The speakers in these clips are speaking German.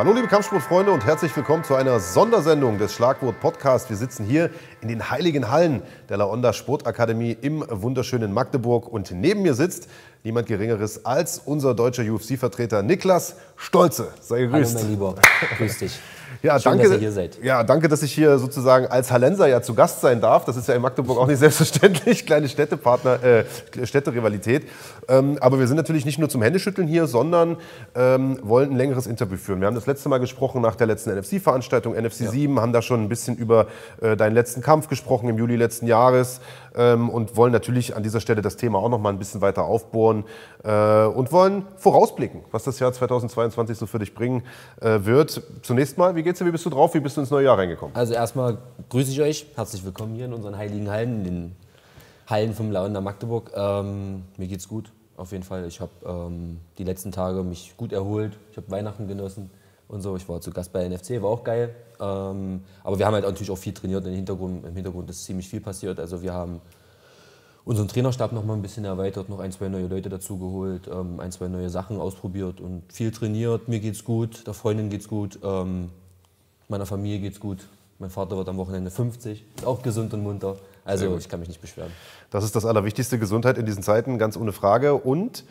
Hallo liebe Kampfsportfreunde und herzlich willkommen zu einer Sondersendung des Schlagwort Podcast. Wir sitzen hier in den heiligen Hallen der Laonda Sportakademie im wunderschönen Magdeburg und neben mir sitzt niemand Geringeres als unser deutscher UFC-Vertreter Niklas Stolze. Sei gegrüßt. Hallo mein Lieber, grüß dich. Ja, Schön, danke, dass ihr hier seid. Ja, danke, dass ich hier sozusagen als Hallenser ja zu Gast sein darf. Das ist ja in Magdeburg auch nicht selbstverständlich. Kleine Städtepartner, äh, Städterivalität. Ähm, aber wir sind natürlich nicht nur zum Händeschütteln hier, sondern ähm, wollen ein längeres Interview führen. Wir haben das letzte Mal gesprochen nach der letzten NFC-Veranstaltung, NFC ja. 7, haben da schon ein bisschen über äh, deinen letzten Kampf gesprochen im Juli letzten Jahres und wollen natürlich an dieser Stelle das Thema auch noch mal ein bisschen weiter aufbohren äh, und wollen vorausblicken, was das Jahr 2022 so für dich bringen äh, wird. Zunächst mal, wie geht's dir, wie bist du drauf, wie bist du ins neue Jahr reingekommen? Also erstmal grüße ich euch, herzlich willkommen hier in unseren heiligen Hallen, in den Hallen vom Lauender Magdeburg. Ähm, mir geht's gut, auf jeden Fall. Ich habe ähm, die letzten Tage mich gut erholt, ich habe Weihnachten genossen und so. Ich war zu Gast bei NFC, war auch geil. Ähm, aber wir haben halt natürlich auch viel trainiert im Hintergrund. Im Hintergrund ist ziemlich viel passiert. Also wir haben unseren Trainerstab noch mal ein bisschen erweitert, noch ein, zwei neue Leute dazugeholt, ähm, ein, zwei neue Sachen ausprobiert und viel trainiert. Mir geht's gut, der Freundin geht's gut, ähm, meiner Familie geht's gut. Mein Vater wird am Wochenende 50, ist auch gesund und munter. Also ich kann mich nicht beschweren. Das ist das Allerwichtigste, Gesundheit in diesen Zeiten, ganz ohne Frage. Und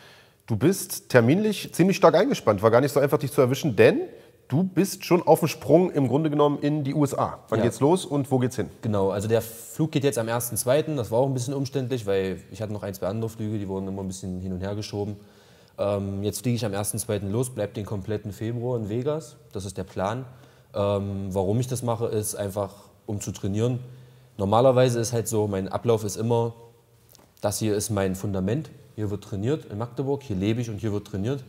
du bist terminlich ziemlich stark eingespannt. War gar nicht so einfach, dich zu erwischen, denn du bist schon auf dem Sprung im Grunde genommen in die USA. Wann ja. geht's los und wo geht's hin? Genau, also der Flug geht jetzt am 1.2. Das war auch ein bisschen umständlich, weil ich hatte noch ein, zwei andere Flüge, die wurden immer ein bisschen hin und her geschoben. Ähm, jetzt fliege ich am 1.2. los, bleibe den kompletten Februar in Vegas. Das ist der Plan. Ähm, warum ich das mache, ist einfach, um zu trainieren. Normalerweise ist halt so, mein Ablauf ist immer, das hier ist mein Fundament. Hier wird trainiert in Magdeburg, hier lebe ich und hier wird trainiert.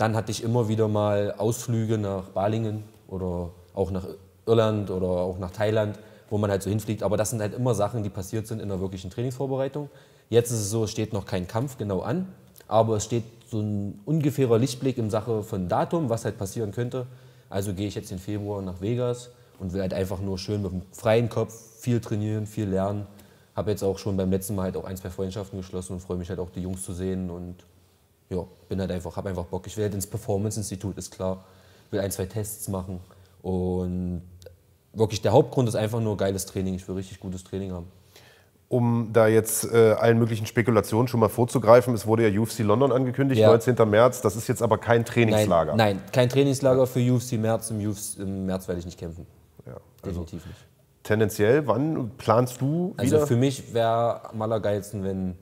Dann hatte ich immer wieder mal Ausflüge nach Balingen oder auch nach Irland oder auch nach Thailand, wo man halt so hinfliegt. Aber das sind halt immer Sachen, die passiert sind in der wirklichen Trainingsvorbereitung. Jetzt ist es so, es steht noch kein Kampf genau an, aber es steht so ein ungefährer Lichtblick in Sache von Datum, was halt passieren könnte. Also gehe ich jetzt im Februar nach Vegas und will halt einfach nur schön mit einem freien Kopf viel trainieren, viel lernen. Habe jetzt auch schon beim letzten Mal halt auch ein, zwei Freundschaften geschlossen und freue mich halt auch die Jungs zu sehen und ja, bin halt einfach, habe einfach Bock. Ich will halt ins Performance-Institut, ist klar. Will ein, zwei Tests machen. Und wirklich der Hauptgrund ist einfach nur geiles Training. Ich will richtig gutes Training haben. Um da jetzt äh, allen möglichen Spekulationen schon mal vorzugreifen, es wurde ja UFC London angekündigt, ja. 19. März. Das ist jetzt aber kein Trainingslager. Nein, nein kein Trainingslager für UFC März. Im, UFC, im März werde ich nicht kämpfen. Ja, also Definitiv nicht. Tendenziell, wann planst du also wieder? Also für mich wäre am allergeilsten, wenn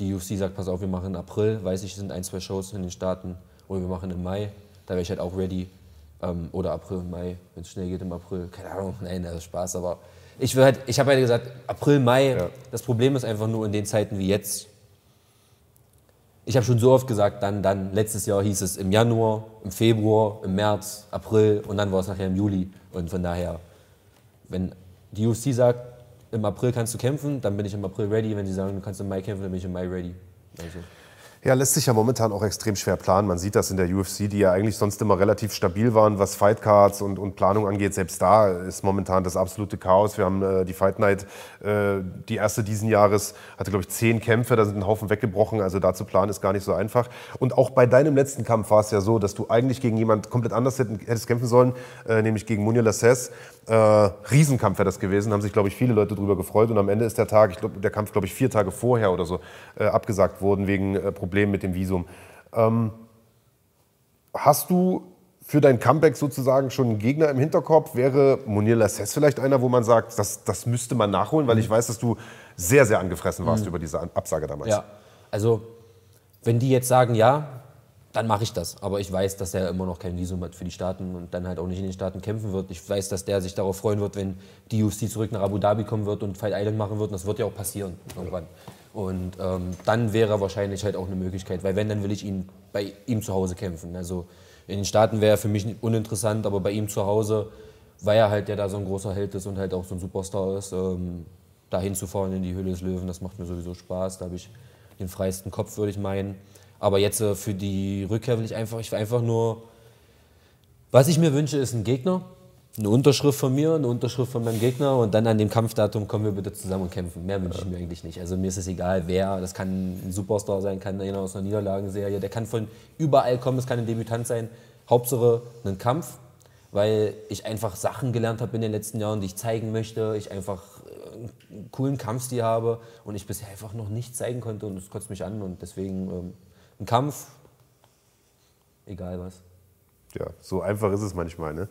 die UFC sagt, pass auf, wir machen im April, weiß ich, es sind ein, zwei Shows in den Staaten, oder wir machen im Mai, da wäre ich halt auch ready. Ähm, oder April, Mai, wenn es schnell geht im April, keine Ahnung, nein, das ist Spaß, aber ich, halt, ich habe halt gesagt, April, Mai, ja. das Problem ist einfach nur in den Zeiten wie jetzt, ich habe schon so oft gesagt, dann, dann, letztes Jahr hieß es im Januar, im Februar, im März, April und dann war es nachher im Juli. Und von daher, wenn die UFC sagt, im April kannst du kämpfen, dann bin ich im April ready. Wenn sie sagen, du kannst im Mai kämpfen, dann bin ich im Mai ready. Also. Ja, lässt sich ja momentan auch extrem schwer planen. Man sieht das in der UFC, die ja eigentlich sonst immer relativ stabil waren, was Fightcards und, und Planung angeht. Selbst da ist momentan das absolute Chaos. Wir haben äh, die Fight Night, äh, die erste diesen Jahres, hatte, glaube ich, zehn Kämpfe, da sind ein Haufen weggebrochen. Also da zu planen ist gar nicht so einfach. Und auch bei deinem letzten Kampf war es ja so, dass du eigentlich gegen jemand komplett anders hättest kämpfen sollen, äh, nämlich gegen Munir Lasses. Äh, Riesenkampf wäre das gewesen, haben sich, glaube ich, viele Leute darüber gefreut. Und am Ende ist der Tag, ich glaube, der Kampf, glaube ich, vier Tage vorher oder so äh, abgesagt worden wegen äh, Problemen mit dem Visum. Ähm, hast du für dein Comeback sozusagen schon einen Gegner im Hinterkopf? Wäre Munir Lasses vielleicht einer, wo man sagt, das, das müsste man nachholen? Weil ich weiß, dass du sehr, sehr angefressen warst mhm. über diese Absage damals. Ja, also wenn die jetzt sagen, ja, dann mache ich das. Aber ich weiß, dass er immer noch kein Visum hat für die Staaten und dann halt auch nicht in den Staaten kämpfen wird. Ich weiß, dass der sich darauf freuen wird, wenn die UFC zurück nach Abu Dhabi kommen wird und Fight Island machen wird. Und das wird ja auch passieren irgendwann. Und ähm, dann wäre wahrscheinlich halt auch eine Möglichkeit, weil wenn, dann will ich ihn bei ihm zu Hause kämpfen. Also in den Staaten wäre er für mich uninteressant, aber bei ihm zu Hause, weil er halt ja da so ein großer Held ist und halt auch so ein Superstar ist, ähm, da hinzufahren in die Höhle des Löwen, das macht mir sowieso Spaß. Da habe ich den freiesten Kopf, würde ich meinen. Aber jetzt äh, für die Rückkehr will ich einfach, ich will einfach nur, was ich mir wünsche, ist ein Gegner, eine Unterschrift von mir, eine Unterschrift von meinem Gegner und dann an dem Kampfdatum kommen wir bitte zusammen und kämpfen. Mehr wünsche ich mir eigentlich nicht. Also mir ist es egal, wer, das kann ein Superstar sein, kann einer aus einer Niederlagenserie, der kann von überall kommen, es kann ein Debütant sein. Hauptsache ein Kampf. weil ich einfach Sachen gelernt habe in den letzten Jahren, die ich zeigen möchte. Ich einfach äh, einen coolen Kampfstil habe und ich bisher einfach noch nicht zeigen konnte und das kotzt mich an und deswegen ähm, ein Kampf, egal was. Ja, so einfach ist es manchmal. Ne?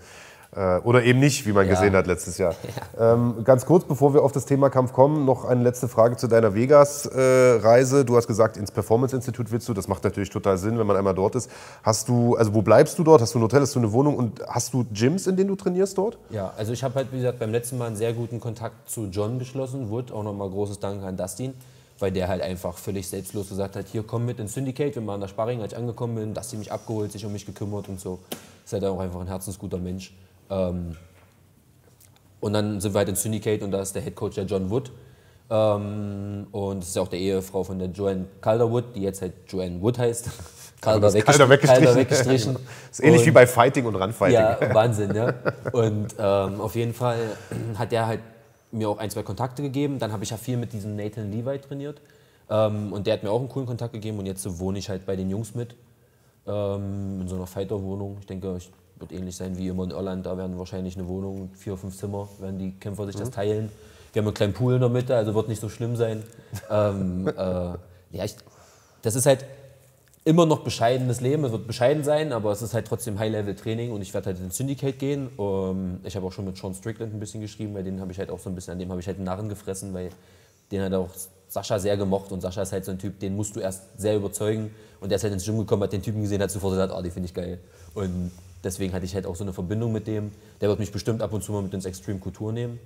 Äh, oder eben nicht, wie man Ja. gesehen hat letztes Jahr. Ähm, ganz kurz, bevor wir auf das Thema Kampf kommen, noch eine letzte Frage zu deiner Vegas-Reise. du hast gesagt, ins Performance-Institut willst du. Das macht natürlich total Sinn, wenn man einmal dort ist. Hast du, also wo bleibst du dort? Hast du ein Hotel, hast du eine Wohnung und hast du Gyms, in denen du trainierst dort? Ja, also ich habe halt, wie gesagt, beim letzten Mal einen sehr guten Kontakt zu John geschlossen. Wood, auch nochmal großes Dank an Dustin, weil der halt einfach völlig selbstlos gesagt hat, hier komm mit ins Syndicate, wir machen da Sparring, als ich angekommen bin, Dustin mich abgeholt, sich um mich gekümmert und so. Ist halt auch einfach ein herzensguter Mensch. Ähm, und dann sind wir halt ins Syndicate und da ist der Head Coach der John Wood. Ähm, und das ist auch der Ehefrau von der Joanne Calderwood, die jetzt halt Joanne Wood heißt. Calder, das Calder weggestrichen. Calder weggestrichen. ist ähnlich Und- wie bei Fighting und Runfighting. ja, Wahnsinn, ja. Und ähm, auf jeden Fall hat der halt mir auch ein, zwei Kontakte gegeben. Dann habe ich ja viel mit diesem Nathan Levi trainiert. Ähm, und der hat mir auch einen coolen Kontakt gegeben. Und jetzt wohne ich halt bei den Jungs mit. Ähm, in so einer Fighter-Wohnung. Ich denke, es wird ähnlich sein wie immer in Irland. Da werden wahrscheinlich eine Wohnung, vier, fünf Zimmer, werden die Kämpfer sich das teilen. Wir haben einen kleinen Pool in der Mitte, also wird nicht so schlimm sein. ähm, äh, ja, ich, das ist halt immer noch bescheidenes Leben. Es wird bescheiden sein, aber es ist halt trotzdem High-Level-Training und ich werde halt ins Syndicate gehen. Ähm, ich habe auch schon mit Sean Strickland ein bisschen geschrieben, weil den habe ich halt auch so ein bisschen, an dem habe ich halt einen Narren gefressen, weil den hat auch Sascha sehr gemocht und Sascha ist halt so ein Typ, den musst du erst sehr überzeugen und der ist halt ins Gym gekommen, hat den Typen gesehen, hat sofort gesagt, oh, den finde ich geil. Und deswegen hatte ich halt auch so eine Verbindung mit dem. Der wird mich bestimmt ab und zu mal mit ins Extreme Couture nehmen.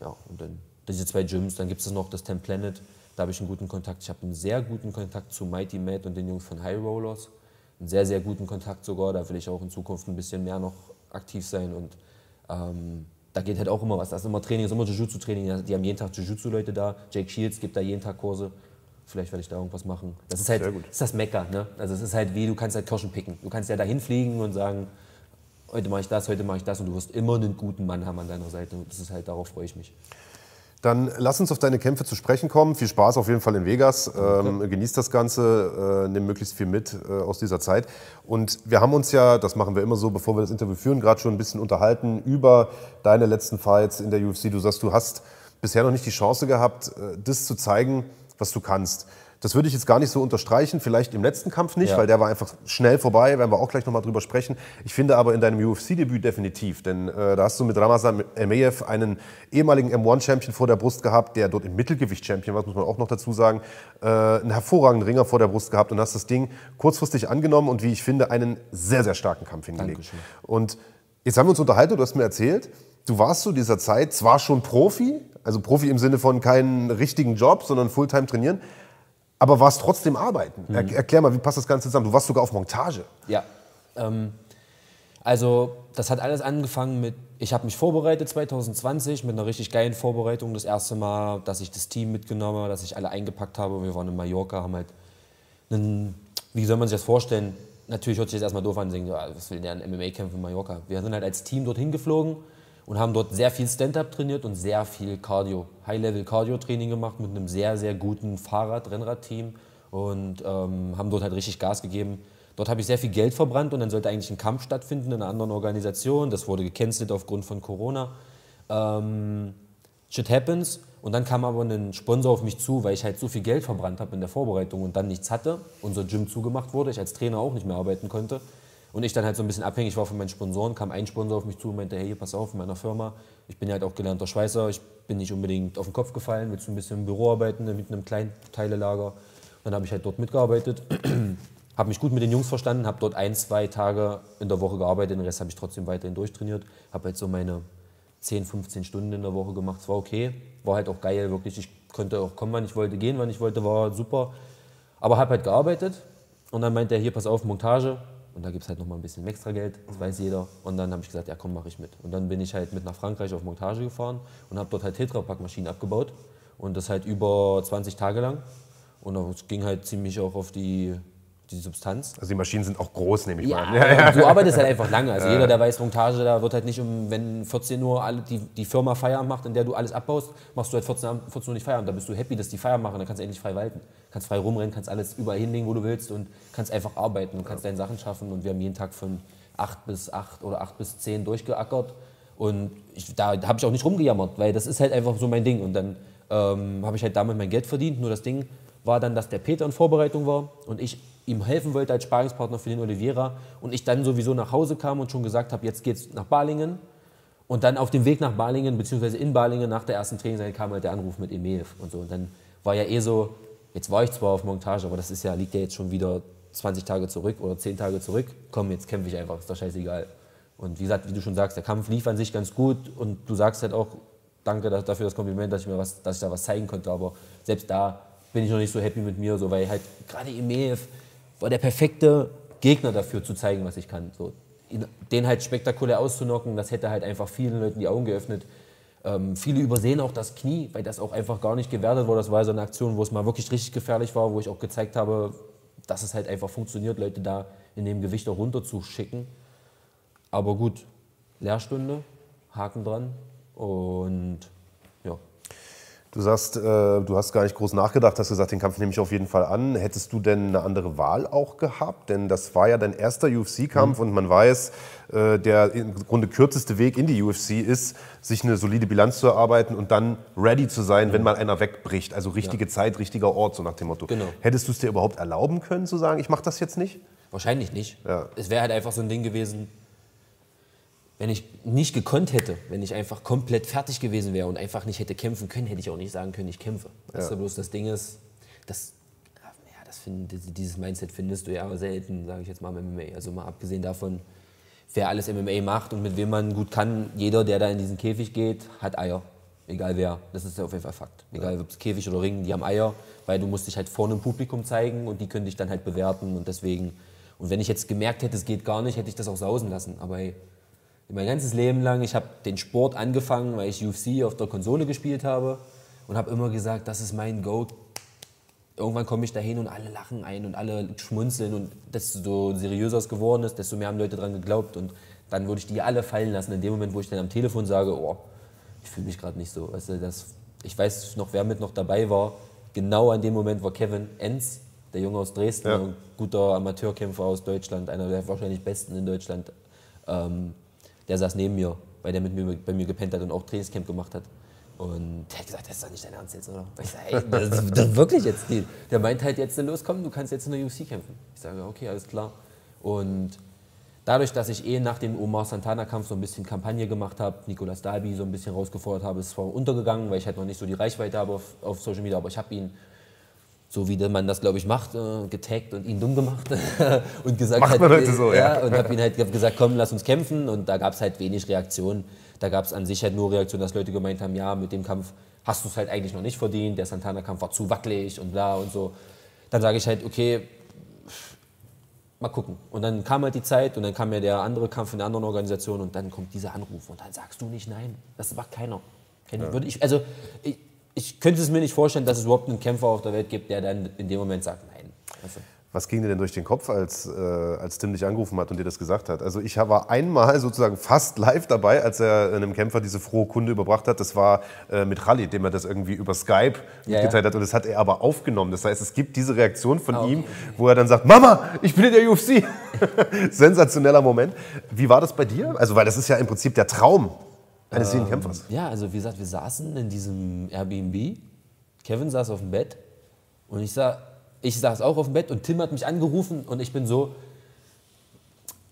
Ja, und dann diese zwei Gyms, dann gibt es noch das Ten Planet, da habe ich einen guten Kontakt. Ich habe einen sehr guten Kontakt zu Mighty Matt und den Jungs von High Rollers. Einen sehr, sehr guten Kontakt sogar. Da will ich auch in Zukunft ein bisschen mehr noch aktiv sein. Und ähm, da geht halt auch immer was. Da ist immer Training, ist immer Jiu-Jitsu-Training. Die haben jeden Tag Jiu-Jitsu-Leute da. Jake Shields gibt da jeden Tag Kurse. Vielleicht werde ich da irgendwas machen. Das ist halt das ist das Mecker. Ne? Also es ist halt wie, du kannst halt Kirschen picken. Du kannst ja dahin fliegen und sagen, heute mache ich das, heute mache ich das. Und du wirst immer einen guten Mann haben an deiner Seite. Und das ist halt, darauf freue ich mich. Dann lass uns auf deine Kämpfe zu sprechen kommen. Viel Spaß auf jeden Fall in Vegas. Ähm, genieß das Ganze, äh, nimm möglichst viel mit äh, aus dieser Zeit. Und wir haben uns ja, das machen wir immer so, bevor wir das Interview führen, gerade schon ein bisschen unterhalten über deine letzten Fights in der UFC. Du sagst, du hast bisher noch nicht die Chance gehabt, äh, das zu zeigen, was du kannst. Das würde ich jetzt gar nicht so unterstreichen, vielleicht im letzten Kampf nicht, Ja. weil der war einfach schnell vorbei, werden wir auch gleich nochmal drüber sprechen. Ich finde aber in deinem UFC-Debüt definitiv, denn äh, da hast du mit Ramazan Emeyev einen ehemaligen M1-Champion vor der Brust gehabt, der dort im Mittelgewicht-Champion war, muss man auch noch dazu sagen, äh, einen hervorragenden Ringer vor der Brust gehabt und hast das Ding kurzfristig angenommen und wie ich finde, einen sehr, sehr starken Kampf hingelegt. Dankeschön. Und jetzt haben wir uns unterhalten, du hast mir erzählt, du warst zu dieser Zeit zwar schon Profi, also Profi im Sinne von keinen richtigen Job, sondern Fulltime trainieren, aber warst trotzdem arbeiten. Mhm. Er, erklär mal, wie passt das Ganze zusammen? Du warst sogar auf Montage. Ja. Ähm, also, das hat alles angefangen mit, ich habe mich vorbereitet 2020 mit einer richtig geilen Vorbereitung. Das erste Mal, dass ich das Team mitgenommen habe, dass ich alle eingepackt habe. Wir waren in Mallorca, haben halt einen, wie soll man sich das vorstellen? Natürlich hört sich das erstmal doof an, denken, was will der ein MMA-Kämpfer in Mallorca? Wir sind halt als Team dorthin geflogen und haben dort sehr viel Stand-up trainiert und sehr viel Cardio, High-Level-Cardio-Training gemacht mit einem sehr, sehr guten Fahrrad-Rennrad-Team und ähm, haben dort halt richtig Gas gegeben. Dort habe ich sehr viel Geld verbrannt und dann sollte eigentlich ein Kampf stattfinden in einer anderen Organisation. Das wurde gecancelt aufgrund von Corona. Ähm, Shit happens. Und dann kam aber ein Sponsor auf mich zu, weil ich halt so viel Geld verbrannt habe in der Vorbereitung und dann nichts hatte. Unser Gym zugemacht wurde, ich als Trainer auch nicht mehr arbeiten konnte. Und ich dann halt so ein bisschen abhängig war von meinen Sponsoren, kam ein Sponsor auf mich zu und meinte, hey, pass auf, in meiner Firma, ich bin halt auch gelernter Schweißer, ich bin nicht unbedingt auf den Kopf gefallen, willst du ein bisschen im Büro arbeiten, mit einem kleinen Teilelager. Dann habe ich halt dort mitgearbeitet, habe mich gut mit den Jungs verstanden, habe dort ein, zwei Tage in der Woche gearbeitet, den Rest habe ich trotzdem weiterhin durchtrainiert, habe halt so meine 10, 15 Stunden in der Woche gemacht. Es war okay, war halt auch geil, wirklich. Ich konnte auch kommen, wann ich wollte, gehen, wann ich wollte, war super. Aber habe halt gearbeitet und dann meinte er, hier, pass auf, Montage. Und da gibt es halt nochmal ein bisschen extra Geld, das weiß jeder. Und dann habe ich gesagt, ja komm, mache ich mit. Und dann bin ich halt mit nach Frankreich auf Montage gefahren und habe dort halt Tetrapack-Maschinen abgebaut. Und das halt über 20 Tage lang. Und das ging halt ziemlich auch auf die, die Substanz. Also die Maschinen sind auch groß, nehme ich Ja, mal an. du arbeitest halt einfach lange. Also jeder, der weiß, Montage, da wird halt nicht um, wenn 14 Uhr alle, die, die Firma Feierabend macht, in der du alles abbaust, machst du halt 14, Abend- 14 Uhr nicht Feierabend. Da bist du happy, dass die Feierabend machen, dann kannst du endlich frei walten. Kannst frei rumrennen, kannst alles überall hinlegen, wo du willst und kannst einfach arbeiten und kannst deine Sachen schaffen. Und wir haben jeden Tag von acht bis acht oder acht bis zehn durchgeackert. Und ich, da habe ich auch nicht rumgejammert, weil das ist halt einfach so mein Ding. Und dann ähm, habe ich halt damit mein Geld verdient. Nur das Ding war dann, dass der Peter in Vorbereitung war und ich ihm helfen wollte als Sparingspartner für den Oliveira. Und ich dann sowieso nach Hause kam und schon gesagt habe, jetzt geht's nach Balingen. Und dann auf dem Weg nach Balingen, beziehungsweise in Balingen nach der ersten Trainingseinheit kam halt der Anruf mit Emeev und so. Und dann war ja eh so, jetzt war ich zwar auf Montage, aber das ist ja, liegt ja jetzt schon wieder 20 Tage zurück oder 10 Tage zurück. Komm, jetzt kämpfe ich einfach, ist doch scheißegal. Und wie gesagt, wie du schon sagst, der Kampf lief an sich ganz gut und du sagst halt auch, danke dafür das Kompliment, dass ich, mir was, dass ich da was zeigen konnte. Aber selbst da bin ich noch nicht so happy mit mir, so, weil halt gerade Emeev war der perfekte Gegner dafür zu zeigen, was ich kann. So, den halt spektakulär auszunocken, das hätte halt einfach vielen Leuten die Augen geöffnet. Ähm, viele übersehen auch das Knie, weil das auch einfach gar nicht gewertet wurde. Das war so eine Aktion, wo es mal wirklich richtig gefährlich war, wo ich auch gezeigt habe, dass es halt einfach funktioniert, Leute da in dem Gewicht auch runterzuschicken. Aber gut, Lehrstunde, Haken dran und. Du sagst, äh, du hast gar nicht groß nachgedacht, hast gesagt, den Kampf nehme ich auf jeden Fall an. Hättest du denn eine andere Wahl auch gehabt? Denn das war ja dein erster UFC-Kampf mhm. und man weiß, äh, der im Grunde kürzeste Weg in die UFC ist, sich eine solide Bilanz zu erarbeiten und dann ready zu sein, mhm. wenn mal einer wegbricht. Also richtige ja. Zeit, richtiger Ort, so nach dem Motto. Genau. Hättest du es dir überhaupt erlauben können, zu sagen, ich mache das jetzt nicht? Wahrscheinlich nicht. Ja. Es wäre halt einfach so ein Ding gewesen, wenn ich nicht gekonnt hätte, wenn ich einfach komplett fertig gewesen wäre und einfach nicht hätte kämpfen können, hätte ich auch nicht sagen können, ich kämpfe. Ja. Das ist bloß das Ding ist, das, ja, das find, dieses Mindset findest du ja selten, sage ich jetzt mal im MMA. Also mal abgesehen davon, wer alles MMA macht und mit wem man gut kann, jeder, der da in diesen Käfig geht, hat Eier. Egal wer. Das ist ja auf jeden Fall Fakt. Egal ja. ob es Käfig oder Ring, die haben Eier, weil du musst dich halt vor einem Publikum zeigen und die können dich dann halt bewerten und deswegen. Und wenn ich jetzt gemerkt hätte, es geht gar nicht, hätte ich das auch sausen lassen. Aber hey, mein ganzes Leben lang, ich habe den Sport angefangen, weil ich UFC auf der Konsole gespielt habe und habe immer gesagt, das ist mein Go. Irgendwann komme ich dahin und alle lachen ein und alle schmunzeln und desto seriöser es geworden ist, desto mehr haben Leute daran geglaubt und dann würde ich die alle fallen lassen. In dem Moment, wo ich dann am Telefon sage, oh, ich fühle mich gerade nicht so. Weißt du, das, ich weiß noch, wer mit noch dabei war. Genau an dem Moment war Kevin Enz, der Junge aus Dresden, ja. ein guter Amateurkämpfer aus Deutschland, einer der wahrscheinlich besten in Deutschland. Ähm, der saß neben mir, weil der mit mir, bei mir gepennt hat und auch Trainingscamp gemacht hat. Und der hat gesagt, das ist doch nicht dein Ernst jetzt, oder? ich sage, ey, das ist doch wirklich jetzt. Die. Der meint halt jetzt, los, komm, du kannst jetzt in der UFC kämpfen. Ich sage, okay, alles klar. Und dadurch, dass ich eh nach dem Omar Santana-Kampf so ein bisschen Kampagne gemacht habe, Nicolas Dalby so ein bisschen rausgefordert habe, ist zwar untergegangen, weil ich halt noch nicht so die Reichweite habe auf, auf Social Media, aber ich habe ihn so wie man das, glaube ich, macht, äh, getaggt und ihn dumm gemacht und gesagt Macht man heute so, ja. ja. Und habe ihn halt gesagt, komm, lass uns kämpfen. Und da gab es halt wenig Reaktionen. Da gab es an sich halt nur Reaktionen, dass Leute gemeint haben, ja, mit dem Kampf hast du es halt eigentlich noch nicht verdient. Der Santana-Kampf war zu wackelig und bla und so. Dann sage ich halt, okay, mal gucken. Und dann kam halt die Zeit und dann kam ja der andere Kampf in der anderen Organisation und dann kommt dieser Anruf und dann sagst du nicht nein. Das macht keiner. Ja. Würde ich, also ich, ich könnte es mir nicht vorstellen, dass es überhaupt einen Kämpfer auf der Welt gibt, der dann in dem Moment sagt, nein. Also. Was ging dir denn durch den Kopf, als, äh, als Tim dich angerufen hat und dir das gesagt hat? Also ich war einmal sozusagen fast live dabei, als er einem Kämpfer diese frohe Kunde überbracht hat. Das war äh, mit Rally, dem er das irgendwie über Skype ja, mitgeteilt ja. hat. Und das hat er aber aufgenommen. Das heißt, es gibt diese Reaktion von ah, okay. ihm, wo er dann sagt, Mama, ich bin in der UFC. Sensationeller Moment. Wie war das bei dir? Also weil das ist ja im Prinzip der Traum eines ähm, Kämpfers. Ja, also wie gesagt, wir saßen in diesem Airbnb. Kevin saß auf dem Bett und ich, sah, ich saß auch auf dem Bett und Tim hat mich angerufen und ich bin so,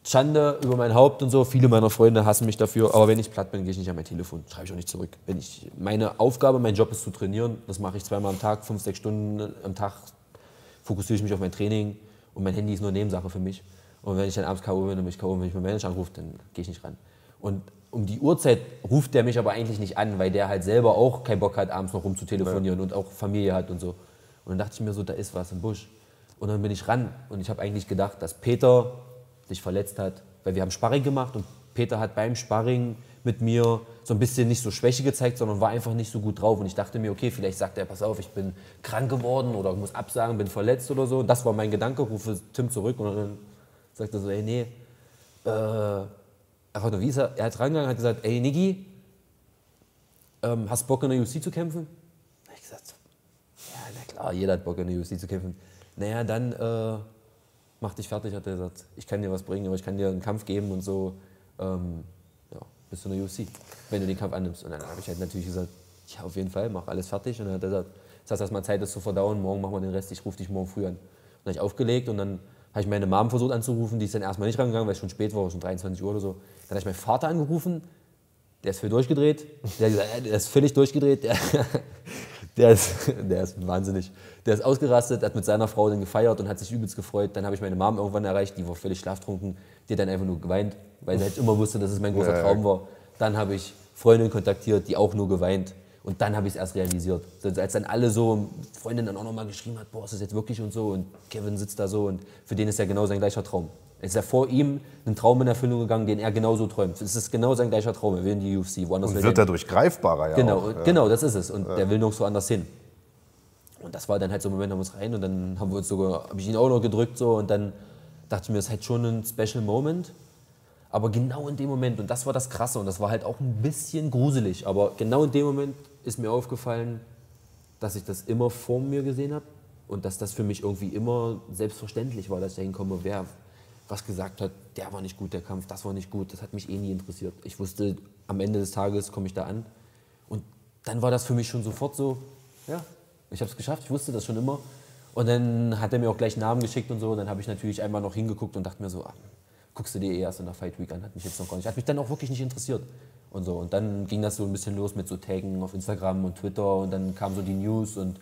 Schande über mein Haupt und so. Viele meiner Freunde hassen mich dafür. Aber wenn ich platt bin, gehe ich nicht an mein Telefon. Schreibe ich auch nicht zurück. Wenn ich, meine Aufgabe, mein Job ist zu trainieren. Das mache ich zweimal am Tag, fünf, sechs Stunden am Tag. Fokussiere ich mich auf mein Training. Und mein Handy ist nur Nebensache für mich. Und wenn ich dann abends K.O. bin und mich K.O. wenn ich meinen Manager anrufe, dann gehe ich nicht ran. Und um die Uhrzeit ruft der mich aber eigentlich nicht an, weil der halt selber auch keinen Bock hat, abends noch rumzutelefonieren ja. und auch Familie hat und so. Und dann dachte ich mir so, da ist was im Busch. Und dann bin ich ran und ich habe eigentlich gedacht, dass Peter sich verletzt hat, weil wir haben Sparring gemacht und Peter hat beim Sparring mit mir so ein bisschen nicht so Schwäche gezeigt, sondern war einfach nicht so gut drauf. Und ich dachte mir, okay, vielleicht sagt er, pass auf, ich bin krank geworden oder muss absagen, bin verletzt oder so. Und das war mein Gedanke, rufe Tim zurück und dann sagt er so, ey, nee, äh, Ach, wie ist er? Hat rangegangen und hat gesagt, ey Niki, ähm, hast Bock in der UFC zu kämpfen? Da ich gesagt, ja, na klar, jeder hat Bock in der UFC zu kämpfen. Naja, dann, äh, mach dich fertig, hat er gesagt. Ich kann dir was bringen, aber ich kann dir einen Kampf geben und so. Ähm, ja, bist du in der UFC, wenn du den Kampf annimmst. Und dann habe ich halt natürlich gesagt, ja, auf jeden Fall, mach alles fertig. Und dann hat er gesagt, jetzt hast du erstmal Zeit, das zu verdauen, morgen machen wir den Rest, ich rufe dich morgen früh an. Und dann habe ich aufgelegt und dann habe ich meine Mom versucht anzurufen, die ist dann erstmal nicht rangegangen, weil es schon spät war, schon 23 Uhr oder so. Dann habe ich meinen Vater angerufen, der ist völlig durchgedreht. Der, gesagt, der ist völlig durchgedreht. Der, der, ist, der ist wahnsinnig. Der ist ausgerastet, hat mit seiner Frau dann gefeiert und hat sich übelst gefreut. Dann habe ich meine Mom irgendwann erreicht, die war völlig schlaftrunken. Die hat dann einfach nur geweint, weil sie halt immer wusste, dass es mein großer Traum war. Dann habe ich Freundin kontaktiert, die auch nur geweint. Und dann habe ich es erst realisiert. Als dann alle so, Freundin dann auch nochmal geschrieben hat, boah, ist das jetzt wirklich und so. Und Kevin sitzt da so und für den ist ja genau sein gleicher Traum. Es ist ja vor ihm ein Traum in Erfüllung gegangen, den er genauso träumt. Es ist genau sein gleicher Traum. Er will in die UFC. Woanders und wird dadurch greifbarer, ja. Genau, auch, ja. genau, das ist es. Und ja. der will noch so anders hin. Und das war dann halt so ein Moment, haben wir uns rein und dann haben wir uns sogar, habe ich ihn auch noch gedrückt so und dann dachte ich mir, das ist halt schon ein Special Moment. Aber genau in dem Moment, und das war das Krasse, und das war halt auch ein bisschen gruselig, aber genau in dem Moment ist mir aufgefallen, dass ich das immer vor mir gesehen habe und dass das für mich irgendwie immer selbstverständlich war, dass ich da hinkomme, wer was gesagt hat, der war nicht gut, der Kampf, das war nicht gut, das hat mich eh nie interessiert. Ich wusste, am Ende des Tages komme ich da an. Und dann war das für mich schon sofort so, ja, ich habe es geschafft, ich wusste das schon immer. Und dann hat er mir auch gleich Namen geschickt und so. Und dann habe ich natürlich einmal noch hingeguckt und dachte mir so, ach, guckst du dir eh erst in der Fight Week an, hat mich jetzt noch gar nicht, hat mich dann auch wirklich nicht interessiert. Und so. Und dann ging das so ein bisschen los mit so Taggen auf Instagram und Twitter und dann kamen so die News und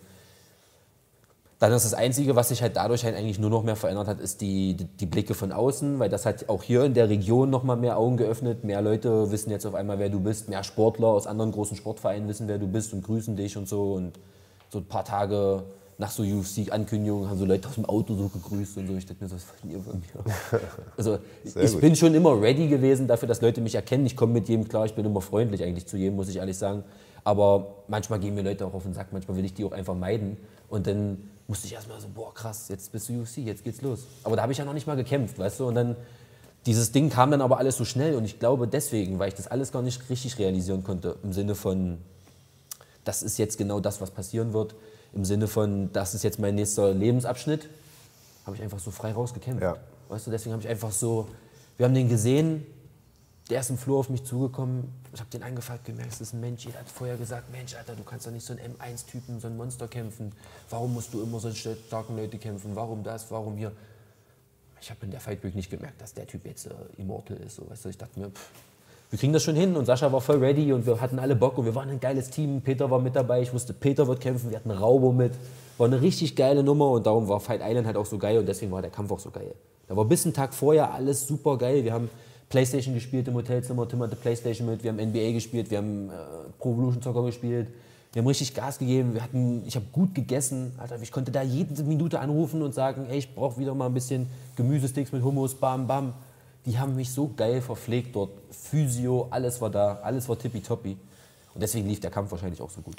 dann ist das Einzige, was sich halt dadurch halt eigentlich nur noch mehr verändert hat, ist die, die, die Blicke von außen, weil das hat auch hier in der Region noch mal mehr Augen geöffnet. Mehr Leute wissen jetzt auf einmal, wer du bist. Mehr Sportler aus anderen großen Sportvereinen wissen, wer du bist und grüßen dich und so. Und so ein paar Tage nach so UFC-Ankündigungen haben so Leute aus dem Auto so gegrüßt und so. Ich dachte mir so, was wollt ihr von mir? Also ich gut. bin schon immer ready gewesen dafür, dass Leute mich erkennen. Ich komme mit jedem klar, ich bin immer freundlich eigentlich zu jedem, muss ich ehrlich sagen. Aber manchmal gehen mir Leute auch auf den Sack, manchmal will ich die auch einfach meiden. Und dann musste ich erstmal so, boah, krass, jetzt bist du UFC, jetzt geht's los. Aber da habe ich ja noch nicht mal gekämpft, weißt du? Und dann, dieses Ding kam dann aber alles so schnell und ich glaube deswegen, weil ich das alles gar nicht richtig realisieren konnte, im Sinne von, das ist jetzt genau das, was passieren wird, im Sinne von, das ist jetzt mein nächster Lebensabschnitt, habe ich einfach so frei rausgekämpft. Ja. Weißt du, deswegen habe ich einfach so, wir haben den gesehen, der ist im Flur auf mich zugekommen. Ich habe den angefragt, gemerkt, es ist ein Mensch. Jeder hat vorher gesagt, Mensch, Alter, du kannst doch nicht so einen M1-Typen, so ein Monster kämpfen. Warum musst du immer so starken Leute kämpfen? Warum das? Warum hier? Ich habe in der Fight Week nicht gemerkt, dass der Typ jetzt äh, Immortal ist. So, weißt du? Ich dachte mir, pff, wir kriegen das schon hin. Und Sascha war voll ready und wir hatten alle Bock und wir waren ein geiles Team. Peter war mit dabei. Ich wusste, Peter wird kämpfen. Wir hatten Raubo mit. War eine richtig geile Nummer und darum war Fight Island halt auch so geil und deswegen war der Kampf auch so geil. Da war bis einen Tag vorher alles super geil. Wir haben Playstation gespielt im Hotelzimmer, Tim hatte Playstation mit, wir haben NBA gespielt, wir haben äh, Pro Evolution Soccer gespielt. Wir haben richtig Gas gegeben, wir hatten, ich habe gut gegessen. Alter, ich konnte da jede Minute anrufen und sagen, ey, ich brauche wieder mal ein bisschen Gemüsesticks mit Hummus, bam, bam. Die haben mich so geil verpflegt dort. Physio, alles war da, alles war tippitoppi. Und deswegen lief der Kampf wahrscheinlich auch so gut.